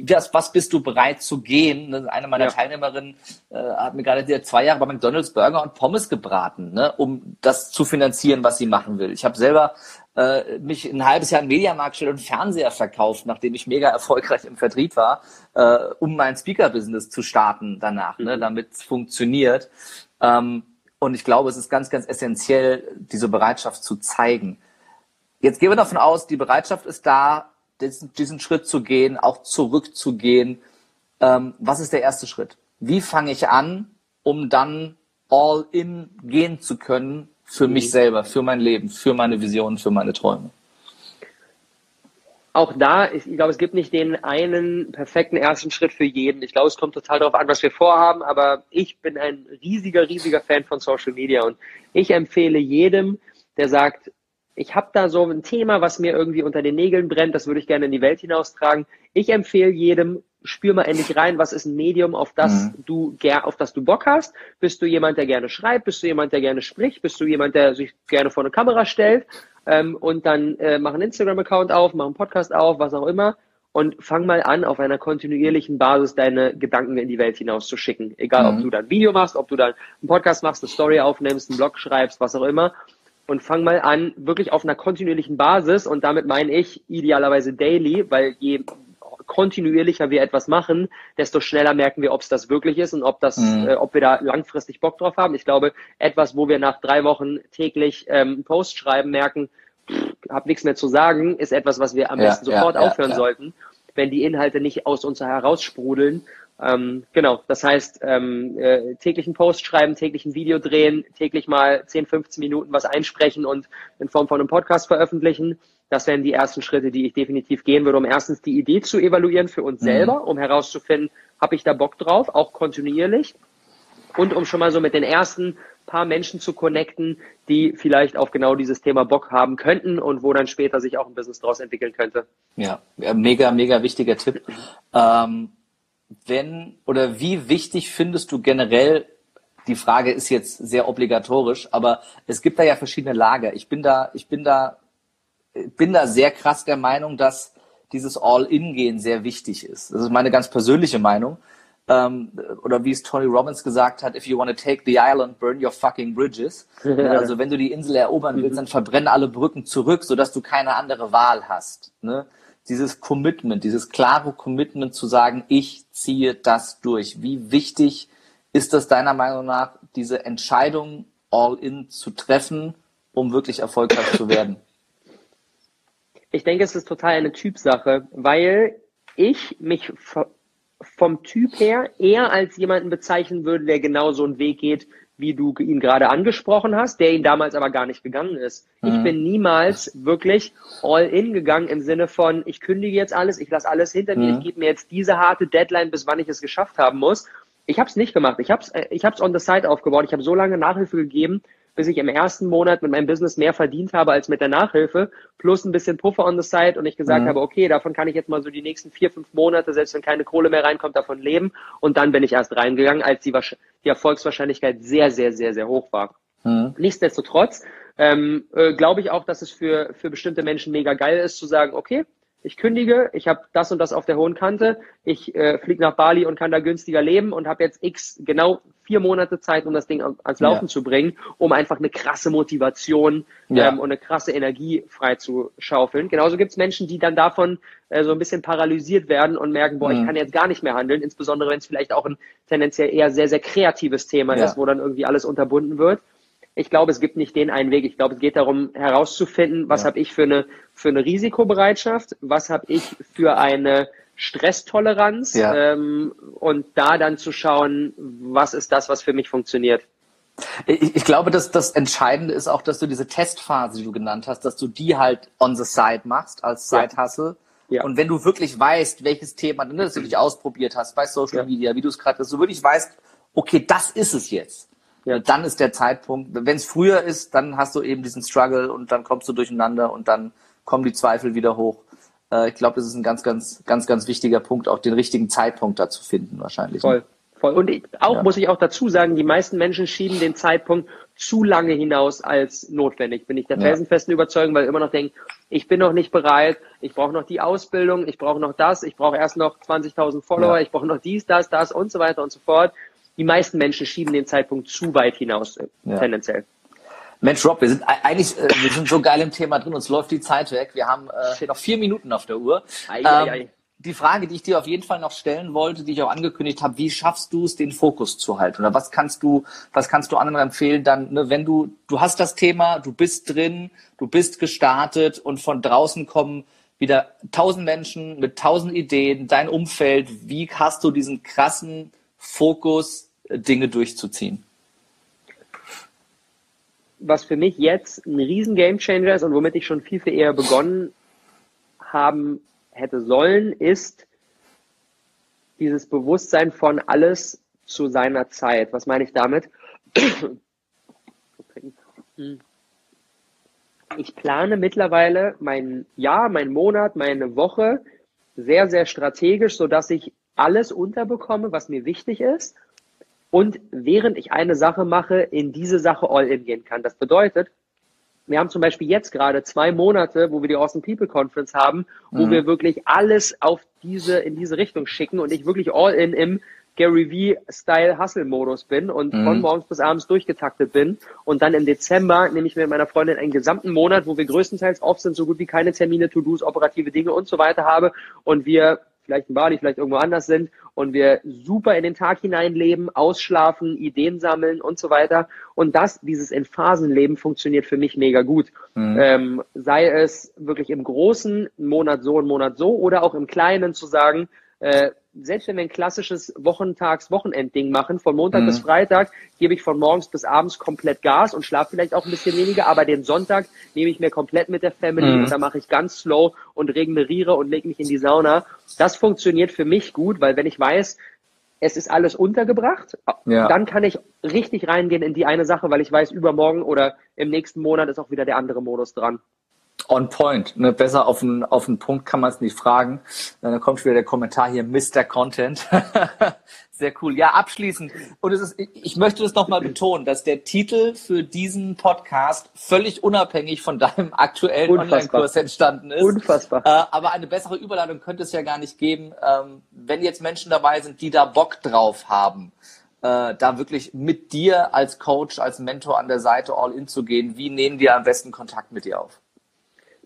das, was bist du bereit zu gehen? Eine meiner Teilnehmerinnen äh, hat mir gerade zwei Jahre bei McDonalds Burger und Pommes gebraten, ne, um das zu finanzieren, was sie machen will. Ich habe selber äh, mich ein halbes Jahr in Mediamarkt stellt und Fernseher verkauft, nachdem ich mega erfolgreich im Vertrieb war, äh, um mein Speaker-Business zu starten danach, ne, mhm. damit es funktioniert. Ähm, und ich glaube, es ist ganz, ganz essentiell, diese Bereitschaft zu zeigen. Jetzt gehen wir davon aus, die Bereitschaft ist da, diesen, diesen Schritt zu gehen, auch zurückzugehen. Ähm, was ist der erste Schritt? Wie fange ich an, um dann all in gehen zu können für mich mhm. selber, für mein Leben, für meine Visionen, für meine Träume. Auch da, ich glaube, es gibt nicht den einen perfekten ersten Schritt für jeden. Ich glaube, es kommt total darauf an, was wir vorhaben, aber ich bin ein riesiger, riesiger Fan von Social Media und ich empfehle jedem, der sagt, ich habe da so ein Thema, was mir irgendwie unter den Nägeln brennt, das würde ich gerne in die Welt hinaustragen. Ich empfehle jedem, spür mal endlich rein, was ist ein Medium, auf das mhm. du auf das du Bock hast. Bist du jemand, der gerne schreibt? Bist du jemand, der gerne spricht? Bist du jemand, der sich gerne vor eine Kamera stellt? Ähm, und dann äh, mach einen Instagram-Account auf, mach einen Podcast auf, was auch immer. Und fang mal an, auf einer kontinuierlichen Basis deine Gedanken in die Welt hinaus zu schicken. Egal, mhm. ob du da ein Video machst, ob du da einen Podcast machst, eine Story aufnimmst, einen Blog schreibst, was auch immer. Und fang mal an, wirklich auf einer kontinuierlichen Basis. Und damit meine ich idealerweise daily, weil je kontinuierlicher wir etwas machen, desto schneller merken wir, ob es das wirklich ist und ob das, mhm. äh, ob wir da langfristig Bock drauf haben. Ich glaube, etwas, wo wir nach drei Wochen täglich ähm, Post schreiben, merken, habe nichts mehr zu sagen, ist etwas, was wir am ja, besten sofort ja, aufhören ja, sollten, wenn die Inhalte nicht aus uns heraussprudeln. Ähm, genau, das heißt, ähm, äh, täglichen Post schreiben, täglichen Video drehen, täglich mal 10, 15 Minuten was einsprechen und in Form von einem Podcast veröffentlichen. Das wären die ersten Schritte, die ich definitiv gehen würde, um erstens die Idee zu evaluieren für uns mhm. selber, um herauszufinden, habe ich da Bock drauf, auch kontinuierlich. Und um schon mal so mit den ersten paar Menschen zu connecten, die vielleicht auf genau dieses Thema Bock haben könnten und wo dann später sich auch ein Business daraus entwickeln könnte. Ja, mega, mega wichtiger Tipp. Ähm, wenn oder wie wichtig findest du generell, die Frage ist jetzt sehr obligatorisch, aber es gibt da ja verschiedene Lager. Ich bin da, ich bin da, bin da sehr krass der Meinung, dass dieses All-In-Gehen sehr wichtig ist. Das ist meine ganz persönliche Meinung ähm, oder wie es Tony Robbins gesagt hat, if you want to take the island, burn your fucking bridges. also wenn du die Insel erobern willst, dann verbrenne alle Brücken zurück, sodass du keine andere Wahl hast. Dieses Commitment, dieses klare Commitment zu sagen, ich ziehe das durch. Wie wichtig ist das deiner Meinung nach, diese Entscheidung all in zu treffen, um wirklich erfolgreich zu werden? Ich denke, es ist total eine Typsache, weil ich mich vom Typ her eher als jemanden bezeichnen würde, der genau so einen Weg geht, wie du ihn gerade angesprochen hast, der ihn damals aber gar nicht gegangen ist. Mhm. Ich bin niemals wirklich all in gegangen im Sinne von, ich kündige jetzt alles, ich lasse alles hinter mir, ich mhm. gebe mir jetzt diese harte Deadline, bis wann ich es geschafft haben muss. Ich habe es nicht gemacht. Ich habe es ich hab's on the side aufgebaut. Ich habe so lange Nachhilfe gegeben, bis ich im ersten Monat mit meinem Business mehr verdient habe als mit der Nachhilfe, plus ein bisschen Puffer on the side und ich gesagt mhm. habe, okay, davon kann ich jetzt mal so die nächsten vier, fünf Monate, selbst wenn keine Kohle mehr reinkommt, davon leben. Und dann bin ich erst reingegangen, als die, die Erfolgswahrscheinlichkeit sehr, sehr, sehr, sehr hoch war. Mhm. Nichtsdestotrotz ähm, äh, glaube ich auch, dass es für, für bestimmte Menschen mega geil ist, zu sagen, okay, ich kündige, ich habe das und das auf der hohen Kante, ich äh, fliege nach Bali und kann da günstiger leben und habe jetzt x genau vier Monate Zeit, um das Ding ans Laufen ja. zu bringen, um einfach eine krasse Motivation ja. ähm, und eine krasse Energie frei zu schaufeln. Genauso gibt es Menschen, die dann davon äh, so ein bisschen paralysiert werden und merken, boah, mhm. ich kann jetzt gar nicht mehr handeln, insbesondere wenn es vielleicht auch ein tendenziell eher sehr, sehr kreatives Thema ja. ist, wo dann irgendwie alles unterbunden wird. Ich glaube, es gibt nicht den einen Weg. Ich glaube, es geht darum, herauszufinden, was ja. habe ich für eine, für eine Risikobereitschaft, was habe ich für eine Stresstoleranz ja. ähm, und da dann zu schauen, was ist das, was für mich funktioniert. Ich, ich glaube, dass das Entscheidende ist auch, dass du diese Testphase, die du genannt hast, dass du die halt on the side machst als Side-Hustle. Ja. Und wenn du wirklich weißt, welches Thema, ne, das du dich ausprobiert hast bei Social Media, wie du es gerade, dass du wirklich weißt, okay, das ist es jetzt ja. dann ist der Zeitpunkt, wenn es früher ist, dann hast du eben diesen Struggle und dann kommst du durcheinander und dann kommen die Zweifel wieder hoch. Äh, ich glaube, das ist ein ganz, ganz, ganz, ganz wichtiger Punkt, auch den richtigen Zeitpunkt da zu finden wahrscheinlich. Voll. Voll. Und ich, auch ja. muss ich auch dazu sagen, die meisten Menschen schieben den Zeitpunkt zu lange hinaus als notwendig. Bin ich der felsenfesten ja. Überzeugung, weil immer noch denken, ich bin noch nicht bereit, ich brauche noch die Ausbildung, ich brauche noch das, ich brauche erst noch 20.000 Follower, ja. ich brauche noch dies, das, das und so weiter und so fort die meisten Menschen schieben den Zeitpunkt zu weit hinaus, äh, ja. tendenziell. Mensch, Rob, wir sind eigentlich, äh, wir sind so geil im Thema drin, uns läuft die Zeit weg. Wir haben äh, noch vier Minuten auf der Uhr. Ei, ähm, ei, Die Frage, die ich dir auf jeden Fall noch stellen wollte, die ich auch angekündigt habe, wie schaffst du es, den Fokus zu halten? Oder was kannst du, was kannst du anderen empfehlen, dann, ne, wenn du, du hast das Thema, du bist drin, du bist gestartet und von draußen kommen wieder tausend Menschen mit tausend Ideen, dein Umfeld, wie hast du diesen krassen Fokus Dinge durchzuziehen. Was für mich jetzt ein riesen Gamechanger ist und womit ich schon viel, viel eher begonnen haben hätte sollen, ist dieses Bewusstsein von alles zu seiner Zeit. Was meine ich damit? Ich plane mittlerweile mein Jahr, mein Monat, meine Woche sehr, sehr strategisch, sodass ich alles unterbekomme, was mir wichtig ist und während ich eine Sache mache, in diese Sache all in gehen kann. Das bedeutet, wir haben zum Beispiel jetzt gerade zwei Monate, wo wir die Awesome People Conference haben, wo mhm. wir wirklich alles auf diese, in diese Richtung schicken und ich wirklich all in im Gary V-Style Hustle-Modus bin und mhm. von morgens bis abends durchgetaktet bin. Und dann im Dezember nehme ich mit meiner Freundin einen gesamten Monat, wo wir größtenteils off sind, so gut wie keine Termine, To-Dos, operative Dinge und so weiter habe. Und wir vielleicht in Bali, vielleicht irgendwo anders sind und wir super in den Tag hineinleben, ausschlafen, Ideen sammeln und so weiter. Und das, dieses in Phasenleben funktioniert für mich mega gut. Mhm. Ähm, sei es wirklich im Großen, einen Monat so, einen Monat so, oder auch im Kleinen zu sagen, äh, selbst wenn wir ein klassisches Wochentags-Wochenendding machen, von Montag mhm. bis Freitag gebe ich von morgens bis abends komplett Gas und schlafe vielleicht auch ein bisschen weniger, aber den Sonntag nehme ich mir komplett mit der Family mhm. und da mache ich ganz slow und regeneriere und lege mich in die Sauna. Das funktioniert für mich gut, weil wenn ich weiß, es ist alles untergebracht, ja. dann kann ich richtig reingehen in die eine Sache, weil ich weiß, übermorgen oder im nächsten Monat ist auch wieder der andere Modus dran on point. Ne? Besser auf den, auf den Punkt kann man es nicht fragen. Dann kommt wieder der Kommentar hier, Mr. Content. Sehr cool. Ja, abschließend. Und es ist, ich möchte das nochmal betonen, dass der Titel für diesen Podcast völlig unabhängig von deinem aktuellen Online-Kurs entstanden ist. Unfassbar. Äh, aber eine bessere Überleitung könnte es ja gar nicht geben, ähm, wenn jetzt Menschen dabei sind, die da Bock drauf haben. Äh, da wirklich mit dir als Coach, als Mentor an der Seite all in zu gehen. Wie nehmen wir am besten Kontakt mit dir auf?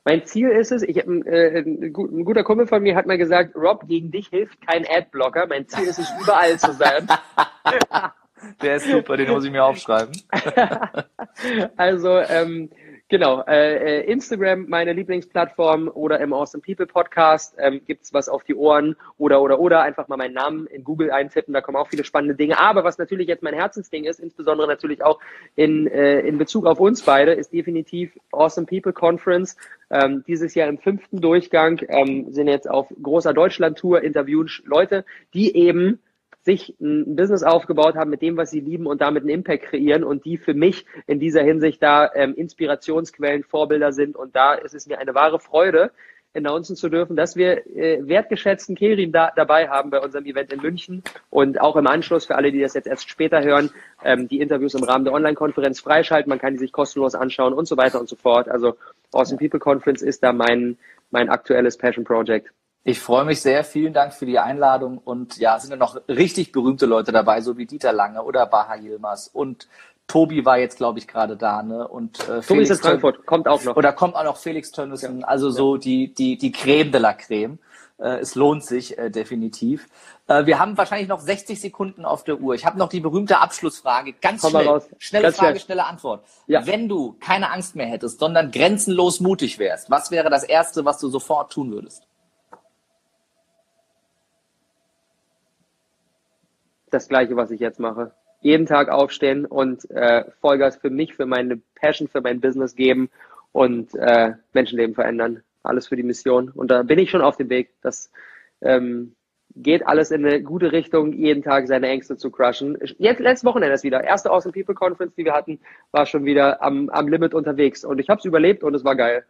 Mein Ziel ist es, ich hab, äh, ein guter Kumpel von mir hat mal gesagt, Rob, gegen dich hilft kein Adblocker. Mein Ziel ist es, überall zu sein. Der ist super, den muss ich mir aufschreiben. also, ähm, Genau, äh, äh, Instagram, meine Lieblingsplattform oder im Awesome People Podcast ähm, gibt's was auf die Ohren oder oder oder einfach mal meinen Namen in Google eintippen, da kommen auch viele spannende Dinge. Aber was natürlich jetzt mein Herzensding ist, insbesondere natürlich auch in, äh, in Bezug auf uns beide, ist definitiv Awesome People Conference. Ähm, dieses Jahr im fünften Durchgang ähm, sind jetzt auf großer Deutschland-Tour, interviewen Leute, die eben sich ein Business aufgebaut haben mit dem, was sie lieben und damit einen Impact kreieren und die für mich in dieser Hinsicht da ähm, Inspirationsquellen, Vorbilder sind. Und da ist es mir eine wahre Freude, announcen zu dürfen, dass wir äh, wertgeschätzten Kerim da, dabei haben bei unserem Event in München und auch im Anschluss für alle, die das jetzt erst später hören, ähm, die Interviews im Rahmen der Online-Konferenz freischalten. Man kann die sich kostenlos anschauen und so weiter und so fort. Also Awesome People Conference ist da mein, mein aktuelles Passion Project. Ich freue mich sehr. Vielen Dank für die Einladung. Und ja, sind ja noch richtig berühmte Leute dabei, so wie Dieter Lange oder Baha Yilmaz. Und Tobi war jetzt, glaube ich, gerade da. Ne? Und, äh, Tobi Felix ist in Frankfurt, kommt auch noch. Oder kommt auch noch Felix Tönnissen. Ja. Also so ja. die, die, die Creme de la Creme. Äh, es lohnt sich äh, definitiv. Äh, wir haben wahrscheinlich noch 60 Sekunden auf der Uhr. Ich habe noch die berühmte Abschlussfrage. Ganz Komm schnell. Schnelle Ganz Frage, schnell. schnelle Antwort. Ja. Wenn du keine Angst mehr hättest, sondern grenzenlos mutig wärst, was wäre das Erste, was du sofort tun würdest? Das Gleiche, was ich jetzt mache. Jeden Tag aufstehen und äh, Vollgas für mich, für meine Passion, für mein Business geben und äh, Menschenleben verändern. Alles für die Mission. Und da bin ich schon auf dem Weg. Das ähm, geht alles in eine gute Richtung, jeden Tag seine Ängste zu crushen. Jetzt letztes Wochenende ist wieder. Erste Awesome People Conference, die wir hatten, war schon wieder am, am Limit unterwegs. Und ich habe es überlebt und es war geil.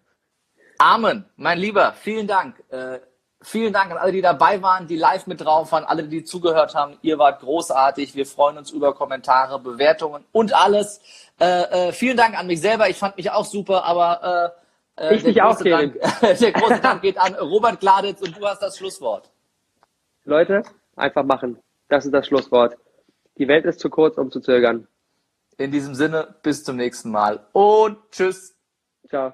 Amen, mein Lieber, vielen Dank. Äh Vielen Dank an alle, die dabei waren, die live mit drauf waren, alle, die zugehört haben. Ihr wart großartig. Wir freuen uns über Kommentare, Bewertungen und alles. Äh, äh, vielen Dank an mich selber. Ich fand mich auch super, aber äh, äh ich dich auch, Dank, Der große Dank geht an Robert Gladitz und du hast das Schlusswort. Leute, einfach machen. Das ist das Schlusswort. Die Welt ist zu kurz, um zu zögern. In diesem Sinne, bis zum nächsten Mal und tschüss. Ciao.